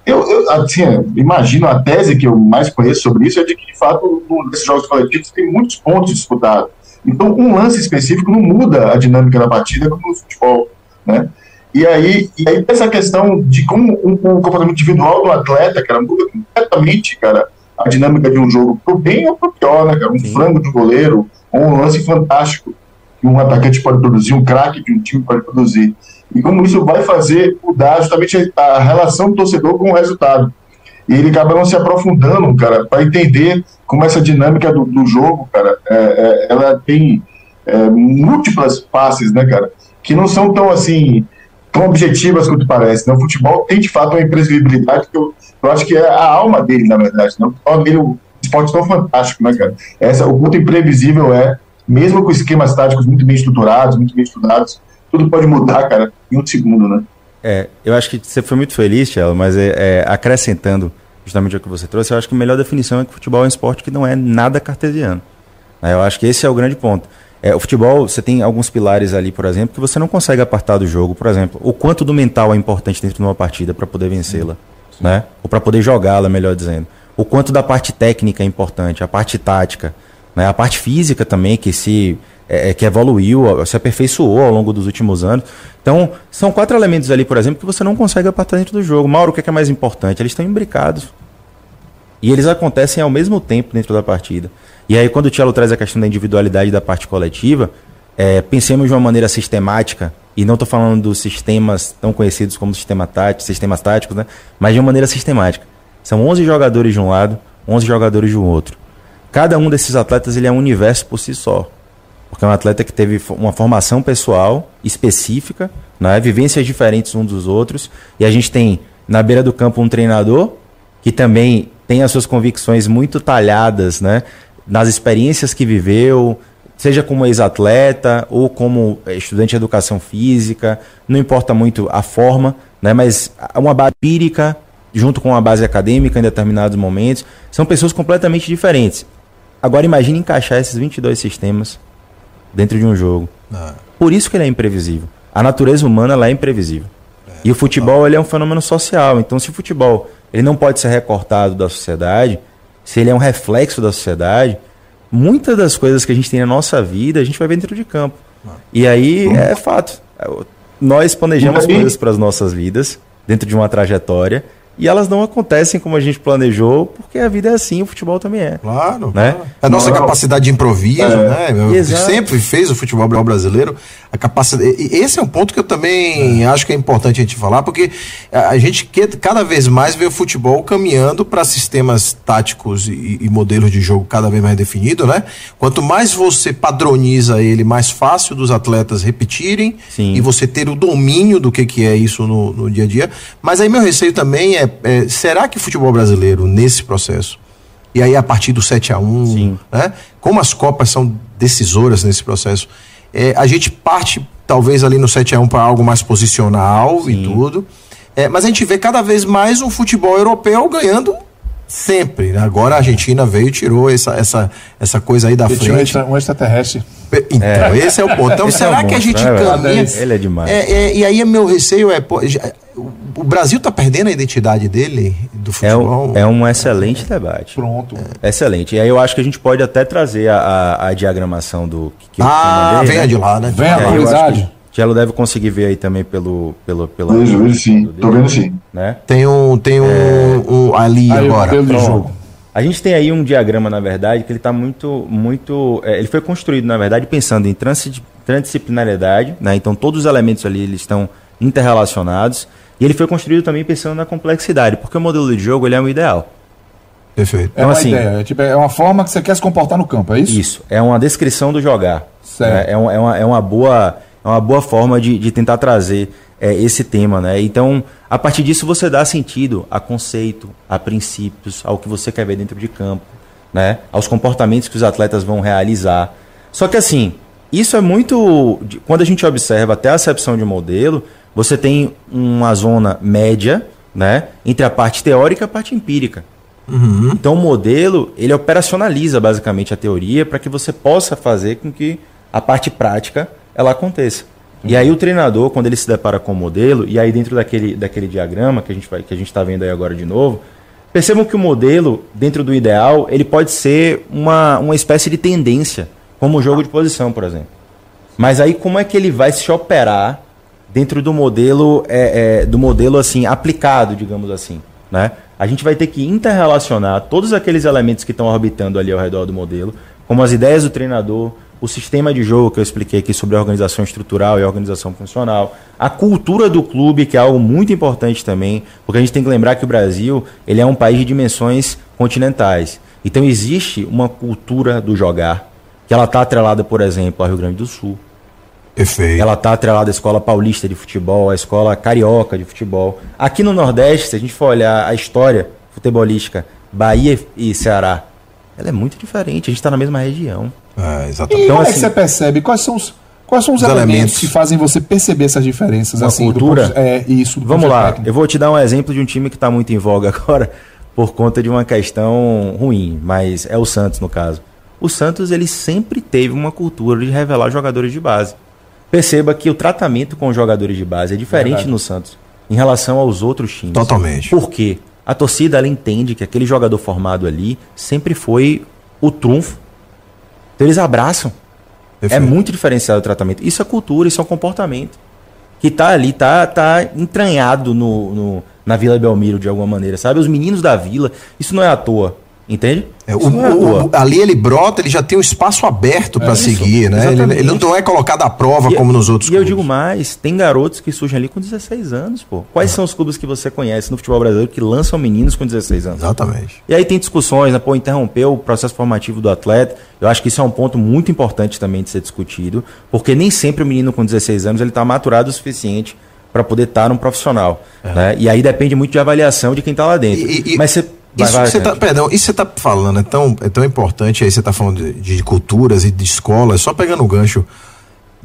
Eu, eu assim, imagino a tese que eu mais conheço sobre isso é de que, de fato, nesses jogos coletivos tem muitos pontos disputados. Então, um lance específico não muda a dinâmica da partida como no futebol, né? E aí, e aí essa questão de como um, um comportamento individual do atleta, cara, muda completamente, cara, a dinâmica de um jogo pro bem ou pro pior, né, cara? Um frango de um goleiro, ou um lance fantástico que um atacante pode produzir, um craque de um time pode produzir e como isso vai fazer mudar justamente a relação do torcedor com o resultado. E ele acaba não se aprofundando, cara, para entender como essa dinâmica do, do jogo, cara, é, é, ela tem é, múltiplas faces, né, cara, que não são tão assim tão objetivas quanto parece. Né? O futebol tem de fato uma imprevisibilidade que eu, eu acho que é a alma dele, na verdade. Né? O torna dele um esporte tão fantástico, né, cara? Essa, o ponto imprevisível é, mesmo com esquemas táticos muito bem estruturados, muito bem estudados, tudo pode mudar, cara, em um segundo, né? É, eu acho que você foi muito feliz, Tchelo, mas é, é, acrescentando justamente o que você trouxe, eu acho que a melhor definição é que o futebol é um esporte que não é nada cartesiano. É, eu acho que esse é o grande ponto. É, o futebol, você tem alguns pilares ali, por exemplo, que você não consegue apartar do jogo. Por exemplo, o quanto do mental é importante dentro de uma partida para poder vencê-la, né? Ou para poder jogá-la, melhor dizendo. O quanto da parte técnica é importante, a parte tática, né? A parte física também, que se é, é, que evoluiu, se aperfeiçoou ao longo dos últimos anos. Então, são quatro elementos ali, por exemplo, que você não consegue apartar dentro do jogo. Mauro, o que é, que é mais importante? Eles estão imbricados. E eles acontecem ao mesmo tempo dentro da partida. E aí, quando o Tiago traz a questão da individualidade da parte coletiva, é, pensemos de uma maneira sistemática, e não estou falando dos sistemas tão conhecidos como sistema tático, sistemas táticos, né? mas de uma maneira sistemática. São 11 jogadores de um lado, 11 jogadores um outro. Cada um desses atletas ele é um universo por si só. Porque é um atleta que teve uma formação pessoal específica, né? vivências diferentes uns dos outros. E a gente tem na beira do campo um treinador que também tem as suas convicções muito talhadas né? nas experiências que viveu, seja como ex-atleta ou como estudante de educação física, não importa muito a forma, né? mas uma base empírica junto com uma base acadêmica em determinados momentos, são pessoas completamente diferentes. Agora imagine encaixar esses 22 sistemas dentro de um jogo. Ah. Por isso que ele é imprevisível. A natureza humana ela é imprevisível. É, e o futebol ele é um fenômeno social. Então, se o futebol ele não pode ser recortado da sociedade, se ele é um reflexo da sociedade, muitas das coisas que a gente tem na nossa vida a gente vai ver dentro de campo. Ah. E aí uhum. é fato. Nós planejamos coisas para as nossas vidas dentro de uma trajetória e elas não acontecem como a gente planejou, porque a vida é assim, o futebol também é. Claro. Né? Claro. A nossa capacidade de improviso, é. né? Sempre fez o futebol brasileiro. A capacidade. Esse é um ponto que eu também é. acho que é importante a gente falar, porque a gente cada vez mais vê o futebol caminhando para sistemas táticos e, e, modelos de jogo cada vez mais definidos, né? Quanto mais você padroniza ele, mais fácil dos atletas repetirem Sim. e você ter o domínio do que, que é isso no, no dia a dia. Mas aí meu receio também é é, é, será que o futebol brasileiro, nesse processo, e aí a partir do 7 a 1 né, como as Copas são decisoras nesse processo, é, a gente parte talvez ali no 7 a 1 para algo mais posicional Sim. e tudo, é, mas a gente vê cada vez mais um futebol europeu ganhando sempre. Né? Agora a Argentina veio e tirou essa, essa, essa coisa aí da e frente. Um extraterrestre. Então, é. esse é o ponto. Então, <laughs> esse será é que a gente né, caminha. Ele é demais. É, é, e aí, meu receio é. Pô, já, o Brasil está perdendo a identidade dele do futebol. É um, é um excelente debate. Pronto. É. Excelente. E aí eu acho que a gente pode até trazer a, a, a diagramação do que, ah, mandei, venha né? de lá, né? Venha, é, verdade. Tielo deve conseguir ver aí também pelo. pelo, pelo vejo, vejo sim. Tô vendo sim. Né? Tem um, tem um, é... um ali aí, agora. Do jogo. A gente tem aí um diagrama, na verdade, que ele está muito. muito é, ele foi construído, na verdade, pensando em transdisciplinariedade, né? Então todos os elementos ali eles estão interrelacionados. E ele foi construído também pensando na complexidade, porque o modelo de jogo ele é um ideal. Perfeito. Então, é uma assim, ideia, é, tipo, é uma forma que você quer se comportar no campo, é isso? Isso, é uma descrição do jogar. Certo. É, é, uma, é, uma, é uma boa é uma boa forma de, de tentar trazer é, esse tema, né? Então, a partir disso você dá sentido a conceito, a princípios, ao que você quer ver dentro de campo, né? Aos comportamentos que os atletas vão realizar. Só que assim, isso é muito. Quando a gente observa até a acepção de modelo, você tem uma zona média, né? Entre a parte teórica e a parte empírica. Uhum. Então o modelo ele operacionaliza basicamente a teoria para que você possa fazer com que a parte prática ela aconteça. Uhum. E aí o treinador, quando ele se depara com o modelo, e aí dentro daquele, daquele diagrama que a gente vai, que a gente está vendo aí agora de novo, percebam que o modelo, dentro do ideal, ele pode ser uma, uma espécie de tendência, como o jogo de posição, por exemplo. Mas aí como é que ele vai se operar dentro do modelo, é, é, do modelo assim aplicado, digamos assim, né? A gente vai ter que interrelacionar todos aqueles elementos que estão orbitando ali ao redor do modelo, como as ideias do treinador, o sistema de jogo que eu expliquei aqui sobre a organização estrutural e a organização funcional, a cultura do clube, que é algo muito importante também, porque a gente tem que lembrar que o Brasil ele é um país de dimensões continentais. Então existe uma cultura do jogar, que ela está atrelada, por exemplo, ao Rio Grande do Sul. Perfeito. Ela está atrelada à escola paulista de futebol, à escola carioca de futebol. Aqui no Nordeste, se a gente for olhar a história futebolística, Bahia e Ceará, ela é muito diferente. A gente está na mesma região. É, exatamente. E então, como assim, é que assim, você percebe? Quais são os, quais são os, os elementos, elementos, que fazem você perceber essas diferenças? Uma assim, cultura? Do, é, isso. Vamos lá. Técnico. Eu vou te dar um exemplo de um time que está muito em voga <laughs> agora por conta de uma questão ruim, mas é o Santos no caso. O Santos ele sempre teve uma cultura de revelar jogadores de base. Perceba que o tratamento com os jogadores de base é diferente Verdade. no Santos em relação aos outros times. Totalmente. Por quê? A torcida ela entende que aquele jogador formado ali sempre foi o trunfo eles abraçam. É Perfeito. É muito diferenciado o tratamento. Isso é cultura, isso é um comportamento. Que tá ali, tá, tá entranhado no, no na Vila Belmiro de alguma maneira, sabe? Os meninos da vila, isso não é à toa. Entende? É, o, o, ali ele brota, ele já tem um espaço aberto para é, seguir, né? Ele, ele, não é colocado à prova e, como nos outros e clubes. E eu digo mais, tem garotos que surgem ali com 16 anos, pô. Quais é. são os clubes que você conhece no futebol brasileiro que lançam meninos com 16 anos? Exatamente. E aí tem discussões, né? Pô, interrompeu o processo formativo do atleta. Eu acho que isso é um ponto muito importante também de ser discutido, porque nem sempre o menino com 16 anos ele está maturado o suficiente para poder estar tá num profissional. É. Né? E aí depende muito de avaliação de quem está lá dentro. E, Mas você Vai, isso vai, você tá, perdão, isso você tá falando é tão, é tão importante, aí você tá falando de, de culturas e de escolas, só pegando o gancho.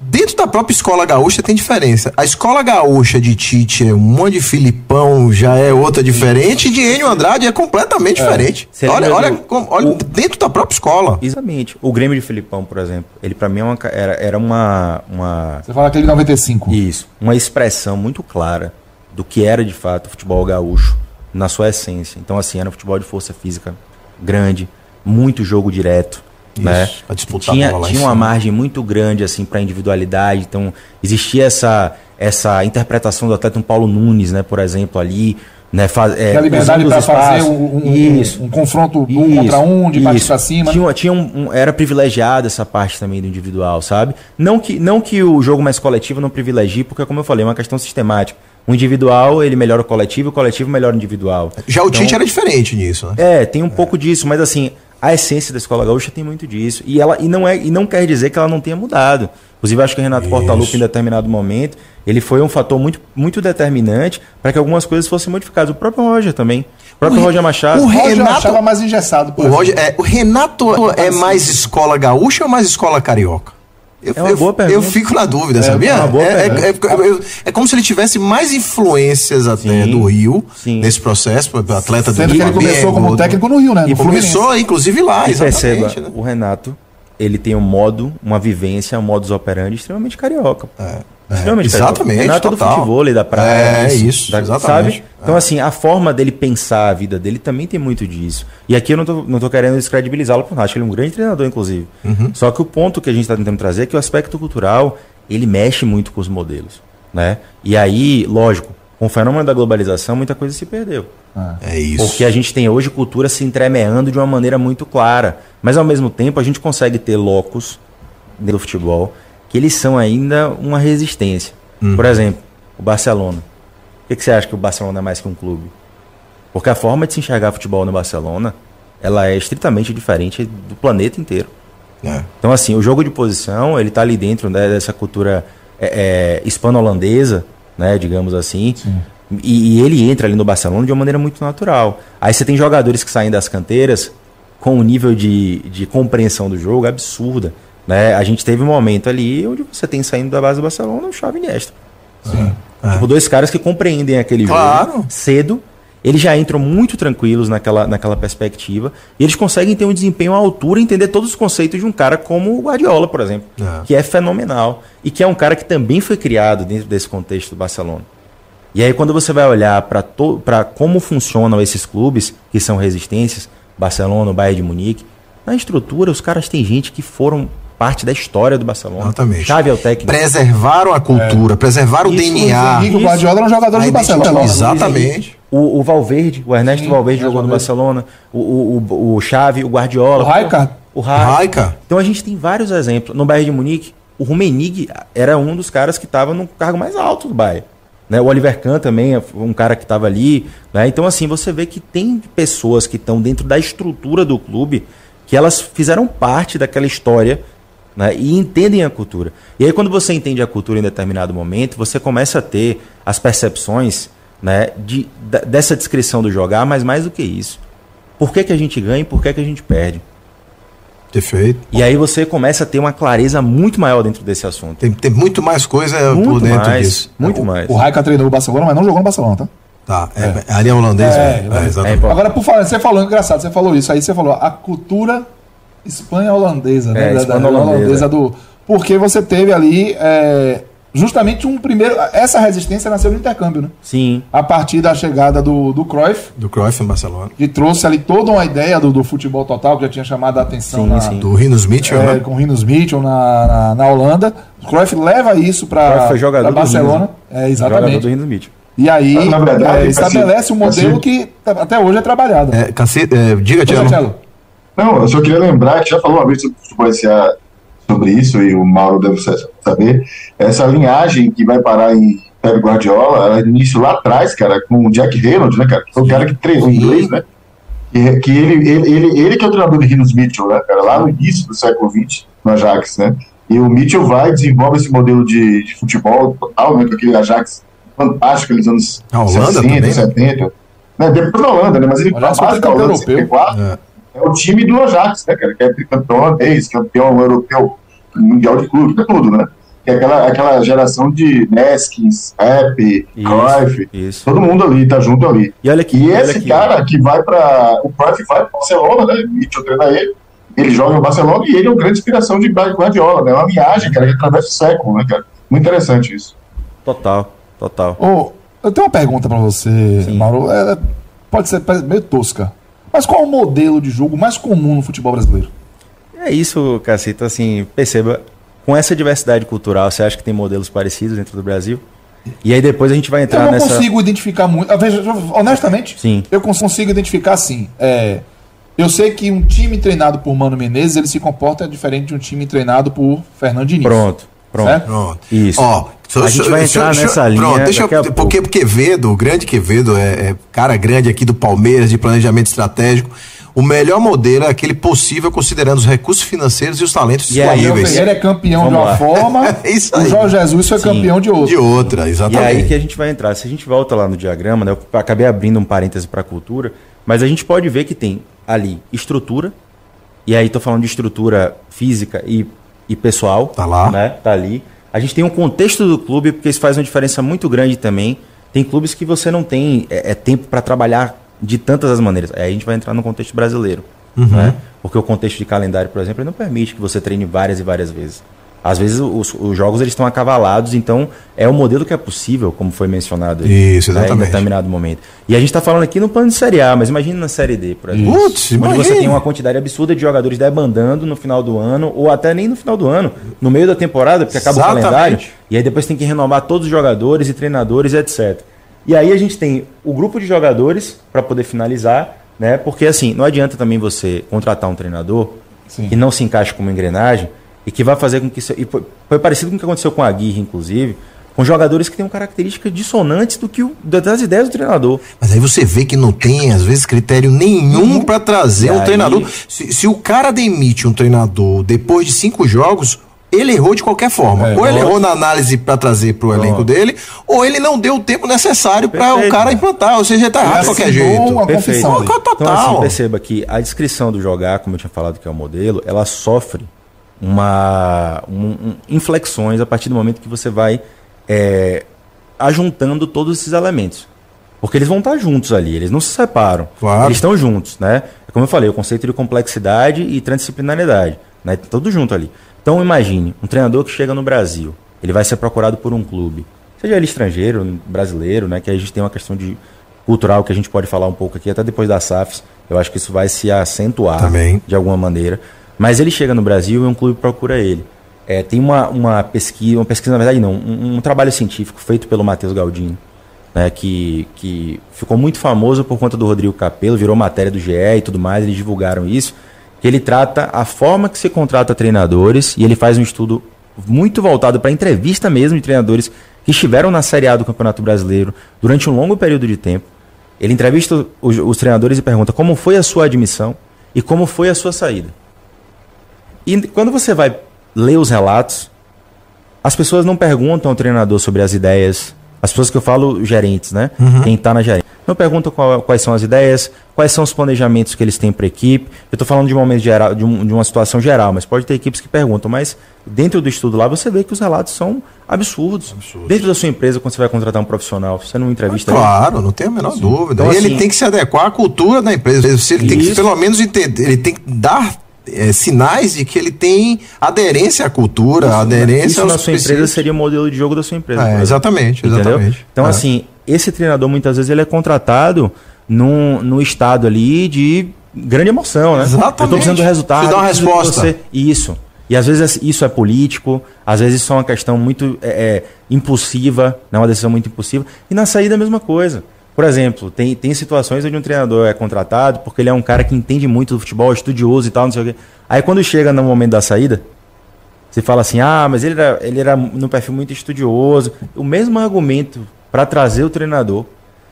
Dentro da própria escola gaúcha tem diferença. A escola gaúcha de Tite, um monte de Filipão já é outra diferente, e de Enio Andrade é completamente é. diferente. olha, olha, do, olha o, dentro da própria escola. Exatamente. O Grêmio de Filipão, por exemplo, ele para mim é uma, era, era uma, uma. Você fala aquele 95. Isso. Uma expressão muito clara do que era de fato o futebol gaúcho na sua essência. Então, assim, era um futebol de força física grande, muito jogo direto. Isso, né? tinha, tinha uma margem muito grande assim para individualidade, então existia essa essa interpretação do atleta um Paulo Nunes, né, por exemplo, ali, né, faz, é, a liberdade para fazer um, um, um confronto isso, um contra um, de baixo para cima. Tinha, tinha um, era privilegiada essa parte também do individual, sabe? Não que, não que o jogo mais coletivo não privilegie, porque como eu falei, é uma questão sistemática. O individual, ele melhora o coletivo, o coletivo melhora o individual. Já o então, Tite era diferente nisso, né? É, tem um é. pouco disso, mas assim, a essência da escola gaúcha tem muito disso. E, ela, e, não é, e não quer dizer que ela não tenha mudado. Inclusive, acho que o Renato Isso. Portaluppi, em determinado momento, ele foi um fator muito, muito determinante para que algumas coisas fossem modificadas. O próprio Roger também. O próprio o Roger Machado. O Renato achava mais engessado. o, Roger, é, o Renato é mais escola gaúcha ou mais escola carioca? Eu, é uma boa pergunta. Eu fico na dúvida, é, sabia? É, boa é, é, é, é, como se ele tivesse mais influências até sim, do Rio sim. nesse processo, atleta Sendo do Rio. ele começou como técnico no Rio, né? E começou, inclusive, lá. E perceba, né? o Renato, ele tem um modo, uma vivência, um modus operandi extremamente carioca. É. Extremamente exatamente. Carioca. Renato total. do futebol, da praia. É, isso, da, exatamente. Sabe? Então, ah. assim, a forma dele pensar a vida dele também tem muito disso. E aqui eu não tô, não tô querendo descredibilizá-lo, porque acho que ele é um grande treinador, inclusive. Uhum. Só que o ponto que a gente está tentando trazer é que o aspecto cultural, ele mexe muito com os modelos. Né? E aí, lógico, com o fenômeno da globalização, muita coisa se perdeu. É isso. Porque a gente tem hoje cultura se entremeando de uma maneira muito clara. Mas, ao mesmo tempo, a gente consegue ter locos do futebol que eles são ainda uma resistência. Uhum. Por exemplo, o Barcelona. Por que, que você acha que o Barcelona é mais que um clube? Porque a forma de se enxergar futebol no Barcelona, ela é estritamente diferente do planeta inteiro. É. Então, assim, o jogo de posição, ele está ali dentro né, dessa cultura é, é, hispano-holandesa, né, digamos assim. E, e, ele entra ali no Barcelona de uma maneira muito natural. Aí você tem jogadores que saem das canteiras com um nível de, de compreensão do jogo absurda. Né? A gente teve um momento ali onde você tem saindo da base do Barcelona o Xavi Iniesta. Sim. É. Tipo, dois caras que compreendem aquele claro. jogo cedo. Eles já entram muito tranquilos naquela, naquela perspectiva. E eles conseguem ter um desempenho à altura e entender todos os conceitos de um cara como o Guardiola, por exemplo. É. Que é fenomenal. E que é um cara que também foi criado dentro desse contexto do Barcelona. E aí, quando você vai olhar para como funcionam esses clubes, que são resistências, Barcelona, o Bayern de Munique, na estrutura, os caras têm gente que foram parte da história do Barcelona. Exatamente. Chave é o técnico. Preservaram a cultura, é. preservaram isso, o DNA. O Guardiola era um jogador do Barcelona. Exatamente. O, o, Valverde, o Ernesto Sim, Valverde jogou no Barcelona. O, o, o Xavi, o Guardiola. O Raika. O Raika. Então a gente tem vários exemplos. No Bayern de Munique, o Rummenigge era um dos caras que estava no cargo mais alto do Bayern. Né? O Oliver Kahn também é um cara que estava ali. Né? Então, assim, você vê que tem pessoas que estão dentro da estrutura do clube que elas fizeram parte daquela história né, e entendem a cultura. E aí, quando você entende a cultura em determinado momento, você começa a ter as percepções né, de, dessa descrição do jogar, mas mais do que isso. Por que, que a gente ganha e por que, que a gente perde? Perfeito. E aí você começa a ter uma clareza muito maior dentro desse assunto. Tem, tem muito mais coisa muito por dentro mais, disso. Muito mais. O Raika treinou o Barcelona, mas não jogou no Barcelona, tá? Tá, é, é. ali é holandês, é, é, exatamente. Agora, por falar, você falou, engraçado, você falou isso, aí você falou a cultura Espanha holandesa, né? É, da, da holandesa do. Porque você teve ali é, justamente um primeiro. Essa resistência nasceu no intercâmbio, né? Sim. A partir da chegada do, do Cruyff. Do Cruyff em Barcelona. Que trouxe ali toda uma ideia do, do futebol total, que já tinha chamado a atenção sim, na, sim. do Rinos Mitchell, é, né? Com o Rinos Mitchell na, na, na, Holanda. O Cruyff leva isso para Barcelona. Rinos, é, exatamente. Jogador do Rinos Mitchell. E aí verdade, é, estabelece um modelo que até hoje é trabalhado. É, cacete, é, diga, Tiago. Não, eu só queria lembrar que já falou uma vez sobre, sobre isso, e o Mauro deve saber, essa linhagem que vai parar em Pep Guardiola, ela início lá atrás, cara, com o Jack Reynolds, né, cara? Foi o cara que treinou inglês, né? Que, que ele, ele, ele, ele, que é o treinador de Rinos Mitchell, né, cara? Lá no início do século XX, no Ajax, né? E o Mitchell vai desenvolve esse modelo de, de futebol total, né? Com aquele Ajax fantástico, aqueles anos a Holanda 60, também, 70. Né? Depois da Holanda, né? Mas ele faz base da Holanda, 64. É é o time do Ajax, né, cara? Que é campeão holandês, campeão europeu, mundial de clube, é tudo, né? Que é aquela, aquela geração de Neskins, Pepe, Cruyff, isso. todo mundo ali, tá junto ali. E, olha aqui, e olha esse aqui. cara que vai para O Cruyff vai para Barcelona, né? Mitchell treina ele. Ele joga no Barcelona e ele é uma grande inspiração de Guardiola, né? É uma viagem, cara, que atravessa o século, né, cara? Muito interessante isso. Total, total. Oh, eu tenho uma pergunta para você, Sim. Mauro. É, pode ser meio tosca. Mas qual é o modelo de jogo mais comum no futebol brasileiro? É isso, Cacito. Assim, perceba, com essa diversidade cultural, você acha que tem modelos parecidos dentro do Brasil? E aí depois a gente vai entrar nessa... Eu não nessa... consigo identificar muito. Veja, honestamente, Sim. eu consigo identificar assim. É, eu sei que um time treinado por Mano Menezes, ele se comporta diferente de um time treinado por Fernando Diniz. Pronto. Pronto. Certo? Pronto. Isso. Ó, a gente vai entrar nessa linha. Pronto, deixa eu, porque o Quevedo, o grande Quevedo, é, é cara grande aqui do Palmeiras, de planejamento estratégico. O melhor modelo é aquele possível considerando os recursos financeiros e os talentos e disponíveis. Ele é campeão Vamos de uma lá. forma, <laughs> é isso aí. o Jorge Jesus foi Sim. campeão de outra. De outra, exatamente. E aí que a gente vai entrar. Se a gente volta lá no diagrama, né, eu acabei abrindo um parêntese para a cultura, mas a gente pode ver que tem ali estrutura, e aí estou falando de estrutura física e, e pessoal. Tá lá. Né, tá ali. A gente tem um contexto do clube, porque isso faz uma diferença muito grande também. Tem clubes que você não tem é, é tempo para trabalhar de tantas as maneiras. Aí a gente vai entrar no contexto brasileiro. Uhum. Né? Porque o contexto de calendário, por exemplo, não permite que você treine várias e várias vezes. Às vezes os, os jogos eles estão acavalados, então é o modelo que é possível, como foi mencionado Isso. Né, em determinado momento. E a gente está falando aqui no plano de Série A, mas imagine na Série D, por exemplo. Putz, onde imagine. você tem uma quantidade absurda de jogadores debandando no final do ano, ou até nem no final do ano, no meio da temporada, porque acaba exatamente. o calendário. E aí depois tem que renovar todos os jogadores e treinadores, etc. E aí a gente tem o grupo de jogadores para poder finalizar, né? Porque assim, não adianta também você contratar um treinador Sim. que não se encaixe como engrenagem e que vai fazer com que. E foi, foi parecido com o que aconteceu com a Aguirre, inclusive, com jogadores que têm características dissonantes do que o, das ideias do treinador. Mas aí você vê que não tem, às vezes, critério nenhum para trazer e um aí... treinador. Se, se, o cara demite um treinador depois de cinco jogos, ele errou de qualquer forma. É, ou ele errou na análise para trazer para o elenco dele, ou ele não deu o tempo necessário para o cara implantar. Ou seja, ele tá errado de qualquer jeito. Uma Perfeito. Total. Então, assim, perceba que a descrição do jogar, como eu tinha falado que é o modelo, ela sofre uma um, um, inflexões a partir do momento que você vai é, ajuntando todos esses elementos. Porque eles vão estar juntos ali, eles não se separam. Claro. Eles estão juntos, né? É como eu falei, o conceito de complexidade e transdisciplinaridade, né? Tudo junto ali. Então imagine, um treinador que chega no Brasil, ele vai ser procurado por um clube, seja ele estrangeiro, brasileiro, né? Que a gente tem uma questão de cultural que a gente pode falar um pouco aqui, até depois da SAFs. Eu acho que isso vai se acentuar Também. de alguma maneira. Mas ele chega no Brasil e um clube procura ele. É, tem uma, uma pesquisa, uma pesquisa, na verdade não, um, um trabalho científico feito pelo Matheus Galdino, né, que, que ficou muito famoso por conta do Rodrigo Capello, virou matéria do GE e tudo mais, eles divulgaram isso, que ele trata a forma que se contrata treinadores e ele faz um estudo muito voltado para entrevista mesmo de treinadores que estiveram na Série A do Campeonato Brasileiro durante um longo período de tempo. Ele entrevista os, os treinadores e pergunta como foi a sua admissão e como foi a sua saída. E quando você vai ler os relatos, as pessoas não perguntam ao treinador sobre as ideias. As pessoas que eu falo, gerentes, né? Uhum. Quem está na gerência. Não perguntam qual, quais são as ideias, quais são os planejamentos que eles têm para a equipe. Eu estou falando de um momento geral, de, um, de, uma situação geral, mas pode ter equipes que perguntam. Mas dentro do estudo lá, você vê que os relatos são absurdos. Absurdo. Dentro da sua empresa, quando você vai contratar um profissional, você não entrevista ele. Claro, não tem a menor Sim. dúvida. Então, e assim, ele tem que se adequar à cultura da empresa. Ele tem que, pelo menos, entender, ele tem que dar é, sinais de que ele tem aderência à cultura, isso, aderência isso aos na sua empresa seria o modelo de jogo da sua empresa. É, exatamente, exatamente. Então, é. assim, esse treinador muitas vezes ele é contratado num, num estado ali de grande emoção, né? Exatamente. Eu estou precisando do resultado. Você dá uma resposta. Você... Isso. E às vezes isso é político, às vezes isso é uma questão muito é, é, impulsiva, né? uma decisão muito impulsiva. E na saída a mesma coisa. Por exemplo, tem, tem situações onde um treinador é contratado porque ele é um cara que entende muito do futebol, estudioso e tal, não sei o quê. Aí quando chega no momento da saída, você fala assim: ah, mas ele era, ele era no perfil muito estudioso. O mesmo argumento para trazer o treinador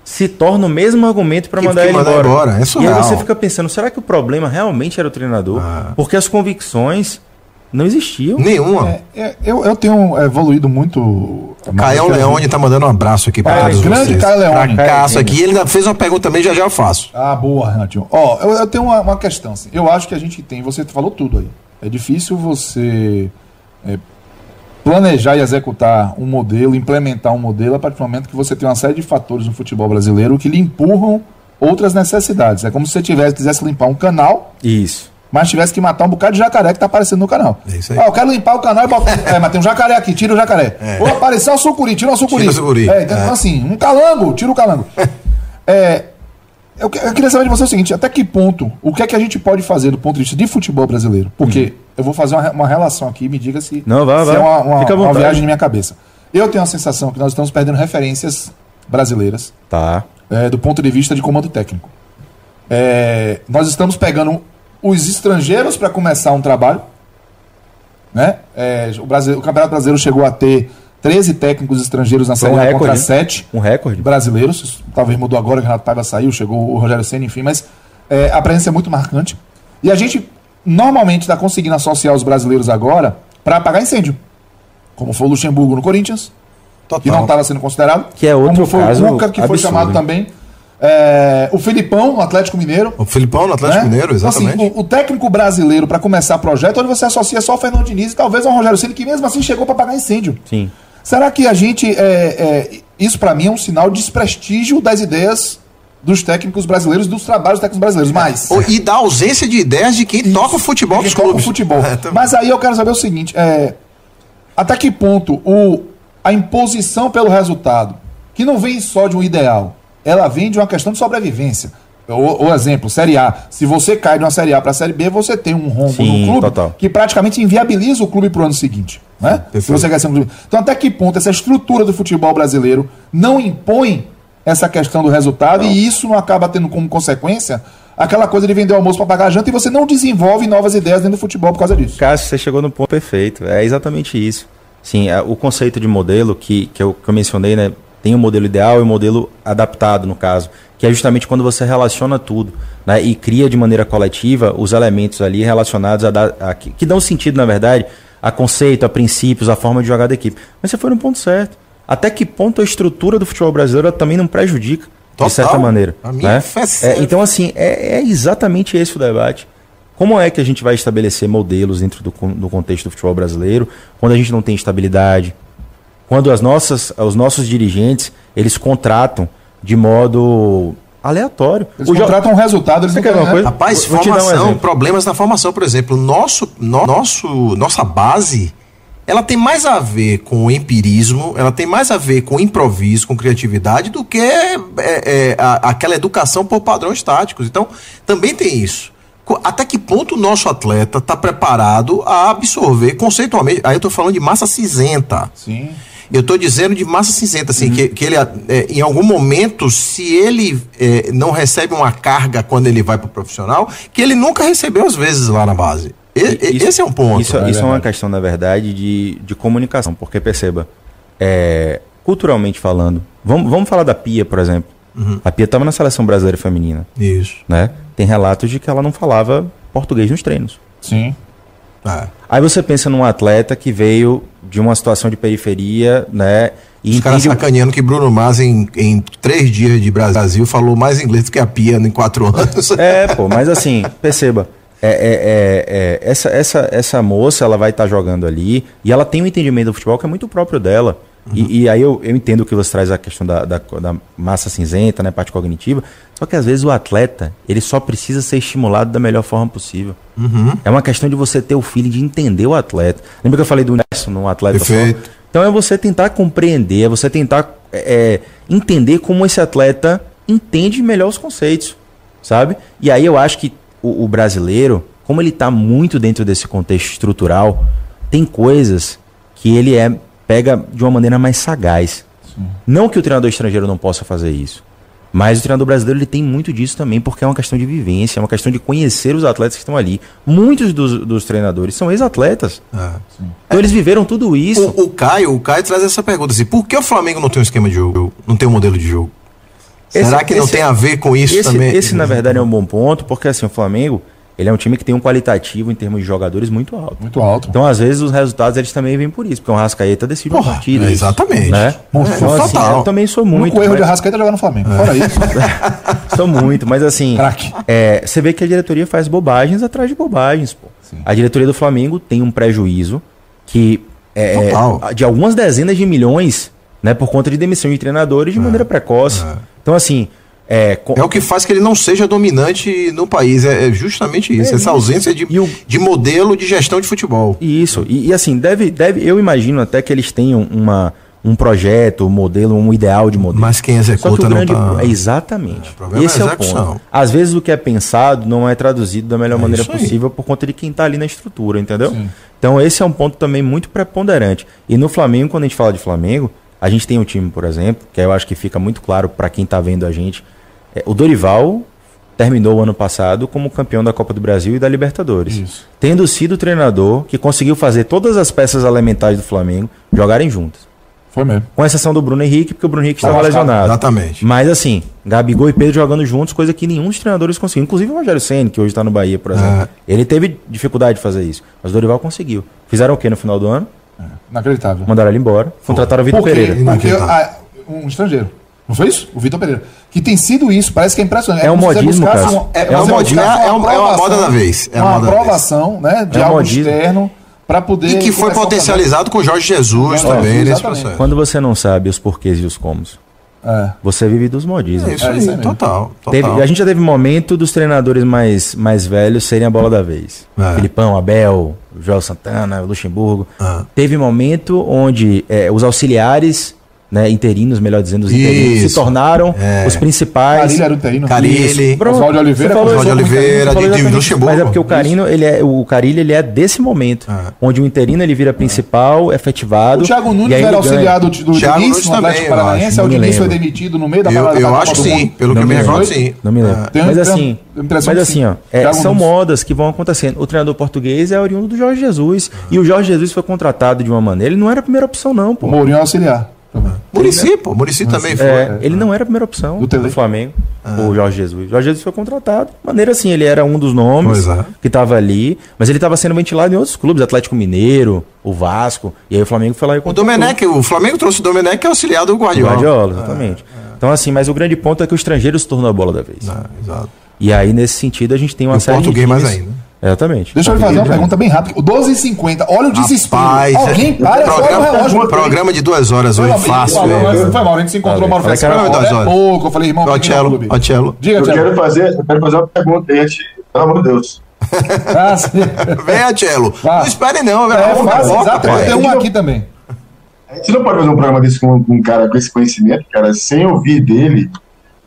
se torna o mesmo argumento para mandar ele embora. embora. É e aí você fica pensando: será que o problema realmente era o treinador? Ah. Porque as convicções não existiam. Nenhuma. É, é, eu, eu tenho evoluído muito. Caio Leone tá mandando um abraço aqui para é, todos grande vocês. Caio Leone. Fracasso aqui. Ele ainda fez uma pergunta também, já já eu faço. Ah, boa, Renatinho. Ó, eu, eu tenho uma, uma, questão. Assim. Eu acho que a gente tem, você falou tudo aí. É difícil você é, planejar e executar um modelo, implementar um modelo a partir do momento que você tem uma série de fatores no futebol brasileiro que lhe empurram outras necessidades. É como se você tivesse, quisesse limpar um canal. Isso mas tivesse que matar um bocado de jacaré que tá aparecendo no canal. É isso aí. Ó, eu quero limpar o canal e botar. é, mas tem um jacaré aqui, tira o jacaré. É. Ou apareceu o sucuri, tira o sucuri. Tira o sucuri. É, então, é. assim, um calango, tira o calango. <laughs> é, eu, eu, queria saber de você o seguinte: até que ponto, o que é que a gente pode fazer do ponto de vista de futebol brasileiro? Porque hum. eu vou fazer uma, uma relação aqui, me diga se, Não, vai, se vai. é uma, uma, uma viagem na minha cabeça. Eu tenho a sensação que nós estamos perdendo referências brasileiras tá. É, do ponto de vista de comando técnico. É, nós estamos pegando os estrangeiros para começar um trabalho. Né? É, o, Brasil, o Campeonato Brasileiro chegou a ter 13 técnicos estrangeiros na Série um A contra 7 um recorde. brasileiros. Talvez mudou agora, o Renato Paiva saiu, chegou o Rogério Senna, enfim, mas é, a presença é muito marcante. E a gente normalmente está conseguindo associar os brasileiros agora para apagar incêndio. Como foi o Luxemburgo no Corinthians, Total. que não estava sendo considerado. Que é outro como foi caso o Cuca, que absurdo. foi chamado também é, o Filipão, no Atlético Mineiro. O Filipão, no Atlético né? Mineiro, exatamente. Então, assim, o, o, técnico brasileiro, para começar projeto, onde você associa só o Fernando Diniz e talvez ao Rogério Ceni, que mesmo assim chegou para pagar incêndio. Sim. Será que a gente. É, é, isso, para mim, é um sinal de desprestígio das ideias dos técnicos brasileiros, dos trabalhos dos técnicos brasileiros. Mas. E da ausência de ideias de quem isso, toca o futebol dos clubes. futebol. É, Mas aí eu quero saber o seguinte: é, até que ponto o, a imposição pelo resultado, que não vem só de um ideal, ela vem de uma questão de sobrevivência. O, o exemplo, Série A. Se você cai de uma Série A para a Série B, você tem um rombo Sim, no clube total. que praticamente inviabiliza o clube para o ano seguinte. Né? Se você quer ser um clube. Então, até que ponto essa estrutura do futebol brasileiro não impõe essa questão do resultado e isso não acaba tendo como consequência aquela coisa de vender o almoço para pagar a janta e você não desenvolve novas ideias dentro do futebol por causa disso. Cássio, você chegou no ponto perfeito. É exatamente isso. Sim, é, o conceito de modelo que, que, eu, que eu mencionei, né? Tem o modelo ideal e o modelo adaptado, no caso, que é justamente quando você relaciona tudo né, e cria de maneira coletiva os elementos ali relacionados a, dar, a que, que dão sentido, na verdade, a conceito, a princípios, a forma de jogar da equipe. Mas você foi no ponto certo. Até que ponto a estrutura do futebol brasileiro também não prejudica, Total. de certa maneira. A minha né? É, certa. então, assim, é, é exatamente esse o debate. Como é que a gente vai estabelecer modelos dentro do, do contexto do futebol brasileiro quando a gente não tem estabilidade? Quando as nossas, os nossos dirigentes eles contratam de modo aleatório. Eles O contratam um resultado, eles não quer querem, uma né? coisa? Rapaz, Vou um formação, exemplo. problemas na formação, por exemplo, nosso, no- nosso, nossa base, ela tem mais a ver com o empirismo, ela tem mais a ver com improviso, com criatividade, do que é, é, a- aquela educação por padrões táticos. Então, também tem isso. Até que ponto o nosso atleta está preparado a absorver conceitualmente? Aí eu estou falando de massa cinzenta. Sim. Eu estou dizendo de massa cinzenta, assim, que, que ele, é, em algum momento, se ele é, não recebe uma carga quando ele vai para o profissional, que ele nunca recebeu às vezes lá na base. E- e- Isso- esse é um ponto. Isso, É isso é uma questão, na verdade, de, de comunicação. Porque, perceba, é, culturalmente falando, vamos, vamos falar da Pia, por exemplo. Uhum. A Pia estava na seleção brasileira feminina. Isso. Né? Tem relatos de que ela não falava português nos treinos. Sim. É. Aí você pensa num atleta que veio de uma situação de periferia, né? E Os caras sacaneando que Bruno Mars, em, em três dias de Brasil, falou mais inglês do que a Pia em quatro anos. É, pô, mas assim, <laughs> perceba. é, é, é, é, essa, essa, essa moça, ela vai estar jogando ali e ela tem um entendimento do futebol que é muito próprio dela. E, e aí eu, eu entendo que você traz a questão da, da, da massa cinzenta, né, parte cognitiva. Só que às vezes o atleta, ele só precisa ser estimulado da melhor forma possível. É uma questão de você ter o feeling de entender o atleta. Lembra que eu falei do Nelson no atleta? Perfeito. Só? Então é você tentar compreender, é você tentar é, entender como esse atleta entende melhor os conceitos, sabe? E aí eu acho que o, o brasileiro, como ele está muito dentro desse contexto estrutural, tem coisas que ele é pega de uma maneira mais sagaz. Não que o treinador estrangeiro não possa fazer isso. Mas o treinador brasileiro ele tem muito disso também, porque é uma questão de vivência, é uma questão de conhecer os atletas que estão ali. Muitos dos, dos treinadores são ex-atletas. Então eles viveram tudo isso. O, o Caio, o Caio traz essa pergunta assim: por que o Flamengo não tem um esquema de jogo? Não tem um modelo de jogo? Esse- Será que não esse- tem a ver com isso esse, também? Esse, na verdade, é um bom ponto, porque assim, o Flamengo, ele é um time que tem um qualitativo em termos de jogadores muito alto. Muito alto. Então, às vezes, os resultados eles também vêm por isso, porque o Rascaeta decide uma Porra, partida. é, exatamente. Né? É, Então, assim, total. eu também sou O muito. único erro mas- de Arrascaeta é jogar no Flamengo. Fora isso. <laughs> Sou muito, mas assim, é, você vê que a diretoria faz bobagens atrás de bobagens. Pô. A diretoria do Flamengo tem um prejuízo que é, Total. de algumas dezenas de milhões, né, por conta de demissão de treinadores de maneira precoce. Então, assim, é, co- É o que faz que ele não seja dominante no país. É é justamente isso. essa ausência de, o- de modelo de gestão de futebol. Isso, e, e assim, deve, deve, eu imagino até que eles tenham uma, um projeto, um modelo, um ideal de modelo. Mas quem executa o não grande tá. é, exatamente. É, Esse é é, o ponto. Às vezes o que é pensado não é traduzido da melhor É maneira isso possível por conta de quem está ali na estrutura, entendeu? Então esse é um ponto também muito preponderante. E no Flamengo, quando a gente fala de Flamengo, a gente tem um time, por exemplo, que eu acho que fica muito claro para quem está vendo a gente. É, o Dorival terminou o ano passado como campeão da Copa do Brasil e da Libertadores. Isso. Tendo sido o treinador que conseguiu fazer todas as peças elementares do Flamengo jogarem juntas. Foi mesmo. Com exceção do Bruno Henrique, porque o Bruno Henrique estava lesionado. Exatamente. Mas assim, Gabigol e Pedro jogando juntos, coisa que nenhum dos treinadores conseguiu. Inclusive o Rogério Senna, que hoje está no Bahia, por exemplo. É. Ele teve dificuldade de fazer isso. Mas o Dorival conseguiu. Fizeram o quê no final do ano? Inacreditável. Mandaram ele embora. Contrataram o Vitor? Pereira. Porque ah, um estrangeiro. Não foi isso? O Vitor Pereira. Que tem sido isso, parece que é impressionante. É um você modismo, cara. uma- É- é um modismo, buscasse é uma- é uma moda da vez, é uma moda da vez. aprovação né, de É um algo modismo. externo para poder. E que foi potencializado com o Jorge Jesus Ó, também nesse processo. Quando você não sabe os porquês e os comos. É. você vive dos modismos. É isso É aí, isso aí mesmo. total. total. Teve- a gente já teve momento dos treinadores mais, mais velhos serem a bola da vez. É. Filipão, Abel, Joel Santana, Luxemburgo. Teve momento onde é, os auxiliares né, interinos, melhor dizendo, os interinos, se tornaram é. os principais. Carilli era o interino. Carilli, Oswaldo Oliveira, Oswaldo Oliveira, de, de Luxemburgo. Mas é porque o Carino, ele é, o Carilli, ele é desse momento, ah. onde o interino ele vira principal, é efetivado. O Thiago Nunes era auxiliado do, do Diniz, no Atlético Paranaense, o Diniz foi demitido no meio da Eu, eu acho sim, pelo que eu me recordo, sim. Não me lembro. Mas assim, mas assim, ó, é, são modas que vão acontecendo. O treinador português é oriundo do Jorge Jesus. E o Jorge Jesus foi contratado de uma maneira, ele não era a primeira opção, não, pô. Mourinho é auxiliar. Murici, pô. Murici também foi. É, ele não era a primeira opção do, do Flamengo, ah. o Jorge Jesus. O Jorge Jesus foi contratado. De maneira assim, ele era um dos nomes é. que estava ali, mas ele estava sendo ventilado em outros clubes, Atlético Mineiro, o Vasco, e aí o Flamengo foi lá e O Domenech, o Flamengo trouxe o Domenech, que é auxiliar do Guardiola. O Guardiola, exatamente. É, Então, assim, mas o grande ponto é que o estrangeiro se tornou a bola da vez. Ah, exato. E aí, nesse sentido, a gente tem uma e série o português mais ainda. Exatamente. Deixa eu lhe fazer uma pergunta bem rápida. O 12h50, olha o desespero. Rapaz, Alguém para programa, relógio. Programa de duas horas hoje, fácil. Foi, foi mal, a gente se encontrou, Mauro Flex. Programa de duas horas. pouco, eu falei, irmão, Ocelo, Ocelo. Diga, Eu quero fazer, eu quero fazer uma pergunta aí, pelo amor de Deus. Ah, <laughs> Venha, Cello. Não espere não. É, faz, exato. Tem um aqui também. A gente não pode fazer um programa desse com um cara com esse conhecimento, cara, sem ouvir dele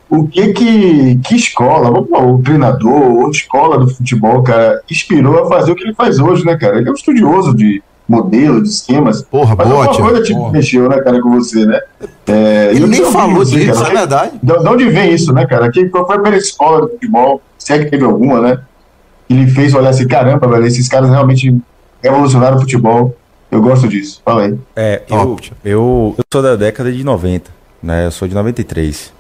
o que que, que escola, o treinador, ou escola do futebol, cara, inspirou a fazer o que ele faz hoje, né, cara? Ele é um estudioso de modelo, de esquemas. Porra, Mas bote. coisa tipo, mexeu, né, cara, com você, né? É, ele nem falou isso, disso, cara. é verdade. De, de onde vem isso, né, cara? Que, qual foi a primeira escola de futebol, se é que teve alguma, né? Ele fez olhar assim, caramba, velho, esses caras realmente revolucionaram o futebol. Eu gosto disso. Fala aí. É, eu, eu, eu sou da década de 90, né? Eu sou de 93.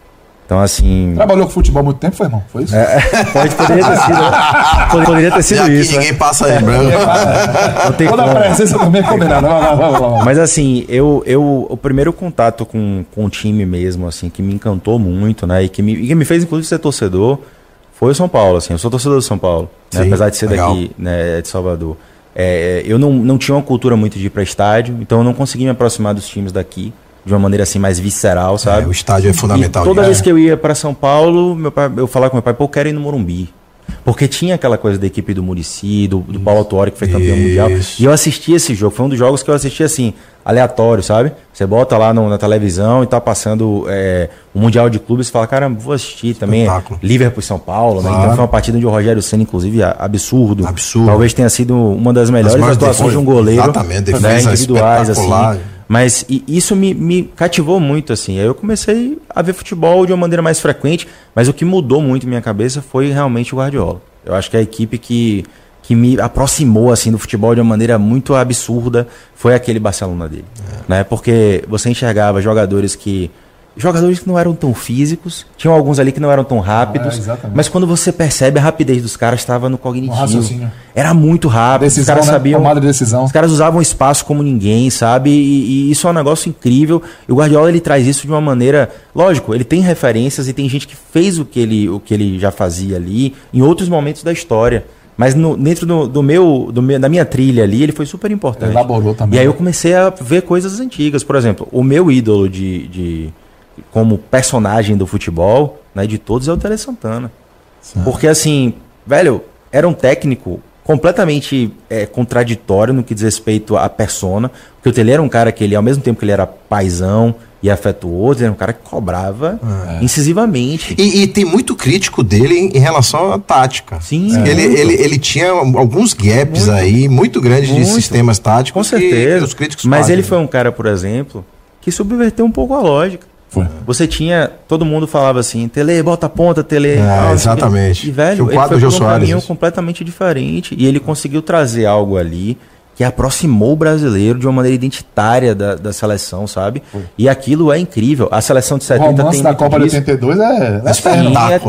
Então, assim. Trabalhou com futebol há muito tempo, foi, irmão? Foi isso? É, pode, poderia ter sido. Né? Poderia ter sido isso. Ninguém né? passa em branco. Não tem Toda como. presença também é combinada. Mas, assim, eu, eu, o primeiro contato com, com o time mesmo, assim, que me encantou muito, né? E que me, e que me fez, inclusive, ser torcedor, foi o São Paulo, assim. Eu sou torcedor do São Paulo, né? Sim, apesar de ser legal. daqui, né, de Salvador. É, eu não, não tinha uma cultura muito de ir para estádio, então eu não consegui me aproximar dos times daqui de uma maneira assim mais visceral, sabe? É, o estádio é fundamental. E toda vez que eu ia para São Paulo, meu pai, eu falava com meu pai, pô, eu quero ir no Morumbi. Porque tinha aquela coisa da equipe do Murici, do, do Paulo Autuori, que foi campeão Isso. mundial. E eu assisti esse jogo. Foi um dos jogos que eu assisti assim, aleatório, sabe? Você bota lá no, na televisão e tá passando é, o Mundial de Clubes e fala, cara, vou assistir também. Liverpool São Paulo, claro. né? Então foi uma partida onde o Rogério Senna, inclusive, absurdo. Absurdo. Talvez tenha sido uma das melhores atuações de um goleiro. Exatamente, né? individuais, assim. Mas isso me, me cativou muito, assim. Aí eu comecei a ver futebol de uma maneira mais frequente, mas o que mudou muito minha cabeça foi realmente o Guardiola. Eu acho que a equipe que, que me aproximou assim do futebol de uma maneira muito absurda foi aquele Barcelona dele. É. Né? Porque você enxergava jogadores que jogadores que não eram tão físicos, tinham alguns ali que não eram tão rápidos, é, mas quando você percebe a rapidez dos caras estava no cognitivo. Era muito rápido, decisão, os caras né? sabiam, Tomada de decisão. Os caras usavam espaço como ninguém, sabe? E, e, isso é um negócio incrível. E o Guardiola ele traz isso de uma maneira, lógico, ele tem referências e tem gente que fez o que ele o que ele já fazia ali em outros momentos da história. Mas no, dentro do, do, meu, do meu, da minha trilha ali, ele foi super importante. Elaborou também. E aí eu comecei a ver coisas antigas. Por exemplo, o meu ídolo de, de como personagem do futebol, né, de todos é o Tele Santana. Sim. Porque assim, velho, era um técnico completamente é, contraditório no que diz respeito à persona, porque o Tele era um cara que ele, ao mesmo tempo que ele era paisão e afetuoso, ele era um cara que cobrava é. incisivamente. E, e, tem muito crítico dele em, em relação à tática. Sim. É. Ele, ele, ele tinha alguns gaps muito, aí, muito grandes muito. de sistemas táticos. Com certeza. os críticos Mas fazem. ele foi um cara, por exemplo, que subverteu um pouco a lógica. Foi. Você tinha. Todo mundo falava assim, Tele, bota a ponta, Tele. É, ah, exatamente. E, velho, ele foi por um caminho completamente diferente. E ele conseguiu trazer algo ali que aproximou o brasileiro de uma maneira identitária da, da seleção, sabe? E aquilo é incrível. A seleção de 70 o tem da Copa disso. de 82 é, é, Sim,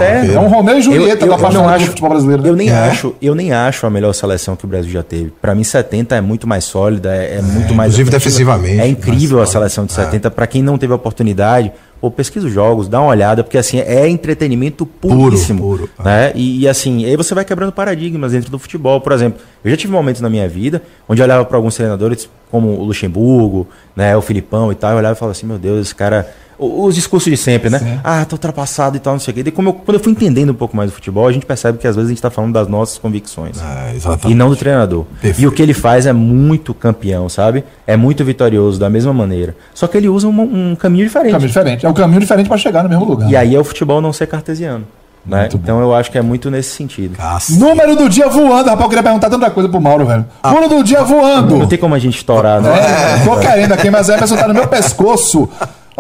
é, é um Romeu e Julieta eu, eu, da eu não acho, futebol brasileiro. Né? Eu nem é. acho, eu nem acho a melhor seleção que o Brasil já teve. Para mim 70 é muito mais sólida, é, é muito mais inclusive defensivamente. É incrível a seleção de 70 é. para quem não teve a oportunidade Pô, pesquisa os jogos, dá uma olhada, porque assim, é entretenimento puríssimo. Puro, puro. Né? E, e, assim, aí você vai quebrando paradigmas dentro do futebol. Por exemplo, eu já tive momentos na minha vida onde eu olhava para alguns treinadores, como o Luxemburgo, né, o Filipão e tal, eu olhava e falava assim, meu Deus, esse cara. Os discursos de sempre, né? Sim. Ah, tô ultrapassado e tal, não sei o quê. E como eu, quando eu fui entendendo um pouco mais do futebol, a gente percebe que às vezes a gente tá falando das nossas convicções. É, e não do treinador. Perfeito. E o que ele faz é muito campeão, sabe? É muito vitorioso da mesma maneira. Só que ele usa um, um caminho diferente. Um caminho diferente. É um caminho diferente para chegar no mesmo lugar. E aí é o futebol não ser cartesiano. Né? Então eu acho que é muito nesse sentido. Número do dia voando, rapaz. Eu queria perguntar tanta coisa pro Mauro, velho. Ah. Número do dia voando. Não tem como a gente estourar, né? É, tô querendo aqui, mas a Emerson tá no meu pescoço.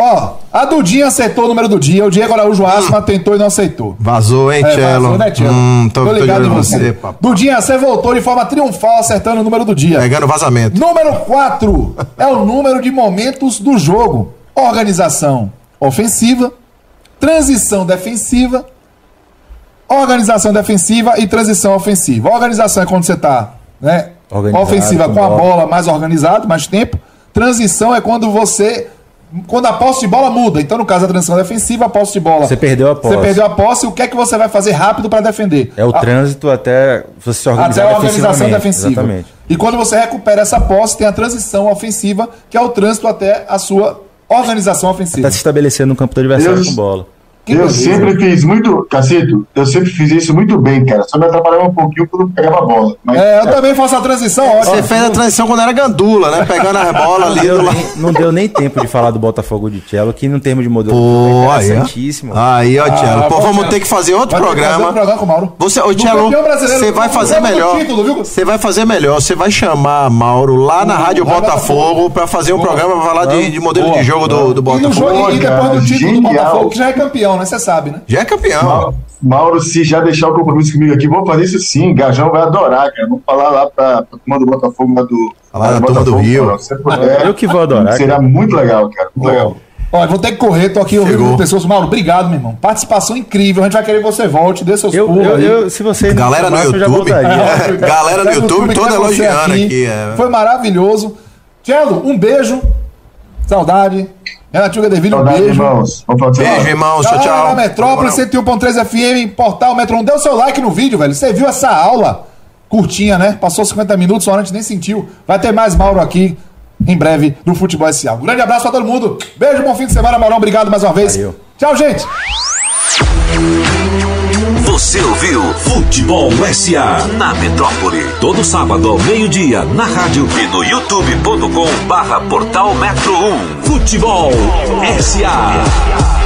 Ó, a Dudinha acertou o número do dia, o Diego Araújo Asma tentou e não aceitou. Vazou, hein, é, Tchelo? Vazou, né, Tchelo? Hum, tô, tô ligado em você. você Dudinha, você voltou de forma triunfal acertando o número do dia. Pegando vazamento. Número 4 é o número de momentos do jogo. Organização ofensiva, transição defensiva, organização defensiva e transição ofensiva. organização é quando você está né, ofensiva com, com a bola mais organizado, mais tempo. Transição é quando você quando a posse de bola muda. Então, no caso da transição defensiva, a posse de bola. Você perdeu a posse. Você perdeu a posse, o que é que você vai fazer rápido para defender? É o a... trânsito até você se organizar Até a organização defensiva. Exatamente. E quando você recupera essa posse, tem a transição ofensiva, que é o trânsito até a sua organização ofensiva. Está se estabelecendo no campo do adversário Deus. com bola. Que eu beleza. sempre fiz muito, Cacito, eu sempre fiz isso muito bem, cara. Só me atrapalhava um pouquinho quando pegava a bola. Mas, é, eu é. também faço a transição ótimo. Você fez a transição quando era gandula, né? Pegando as bolas ali. Não deu, nem, não deu nem tempo de falar do Botafogo de Cello, que no termo de modelo Pô, é interessantíssimo. Aí, ó, Cello. Ah, Pô, vamos ter que fazer outro vai programa. Fazer um programa com o Mauro. Você, ô, Cello, você vai fazer melhor. Você vai fazer melhor. Você vai chamar Mauro lá na Rádio Botafogo pra fazer um programa pra falar de modelo de jogo do Botafogo. E depois do título do Botafogo, que já é campeão, né? Você sabe, né? Já é campeão. Mauro, se já deixar o compromisso comigo aqui, vou fazer isso sim. Gajão vai adorar, cara. Vamos falar lá pra, pra turma do Botafogo, lá do. Falar da turma do Rio. Se puder, eu que vou adorar. Será cara. muito legal, cara. Muito legal. Olha, vou ter que correr, tô aqui ouvindo pessoas. Mauro, obrigado, meu irmão. Participação incrível. A gente vai querer que você volte, dê seus eu, pulos. Eu, eu, se você Galera no YouTube. É, <laughs> galera no YouTube, toda elogiando aqui. aqui é. Foi maravilhoso. Tchelo, um beijo. Saudade. Renatinho Gadevilho, um beijo. Irmãos. Beijo, irmãos. Tchau, tchau. Na Metrópole, 101.3 FM, Portal Metro. Deu seu like no vídeo, velho. Você viu essa aula curtinha, né? Passou 50 minutos, só a gente nem sentiu. Vai ter mais Mauro aqui em breve no Futebol S.A. Um grande abraço pra todo mundo. Beijo, bom fim de semana, Maurão. Obrigado mais uma vez. Valeu. Tchau, gente. Você ouviu Futebol SA na Metrópole. Todo sábado ao meio-dia na rádio e no youtube.com barra portal Metro 1. Futebol SA.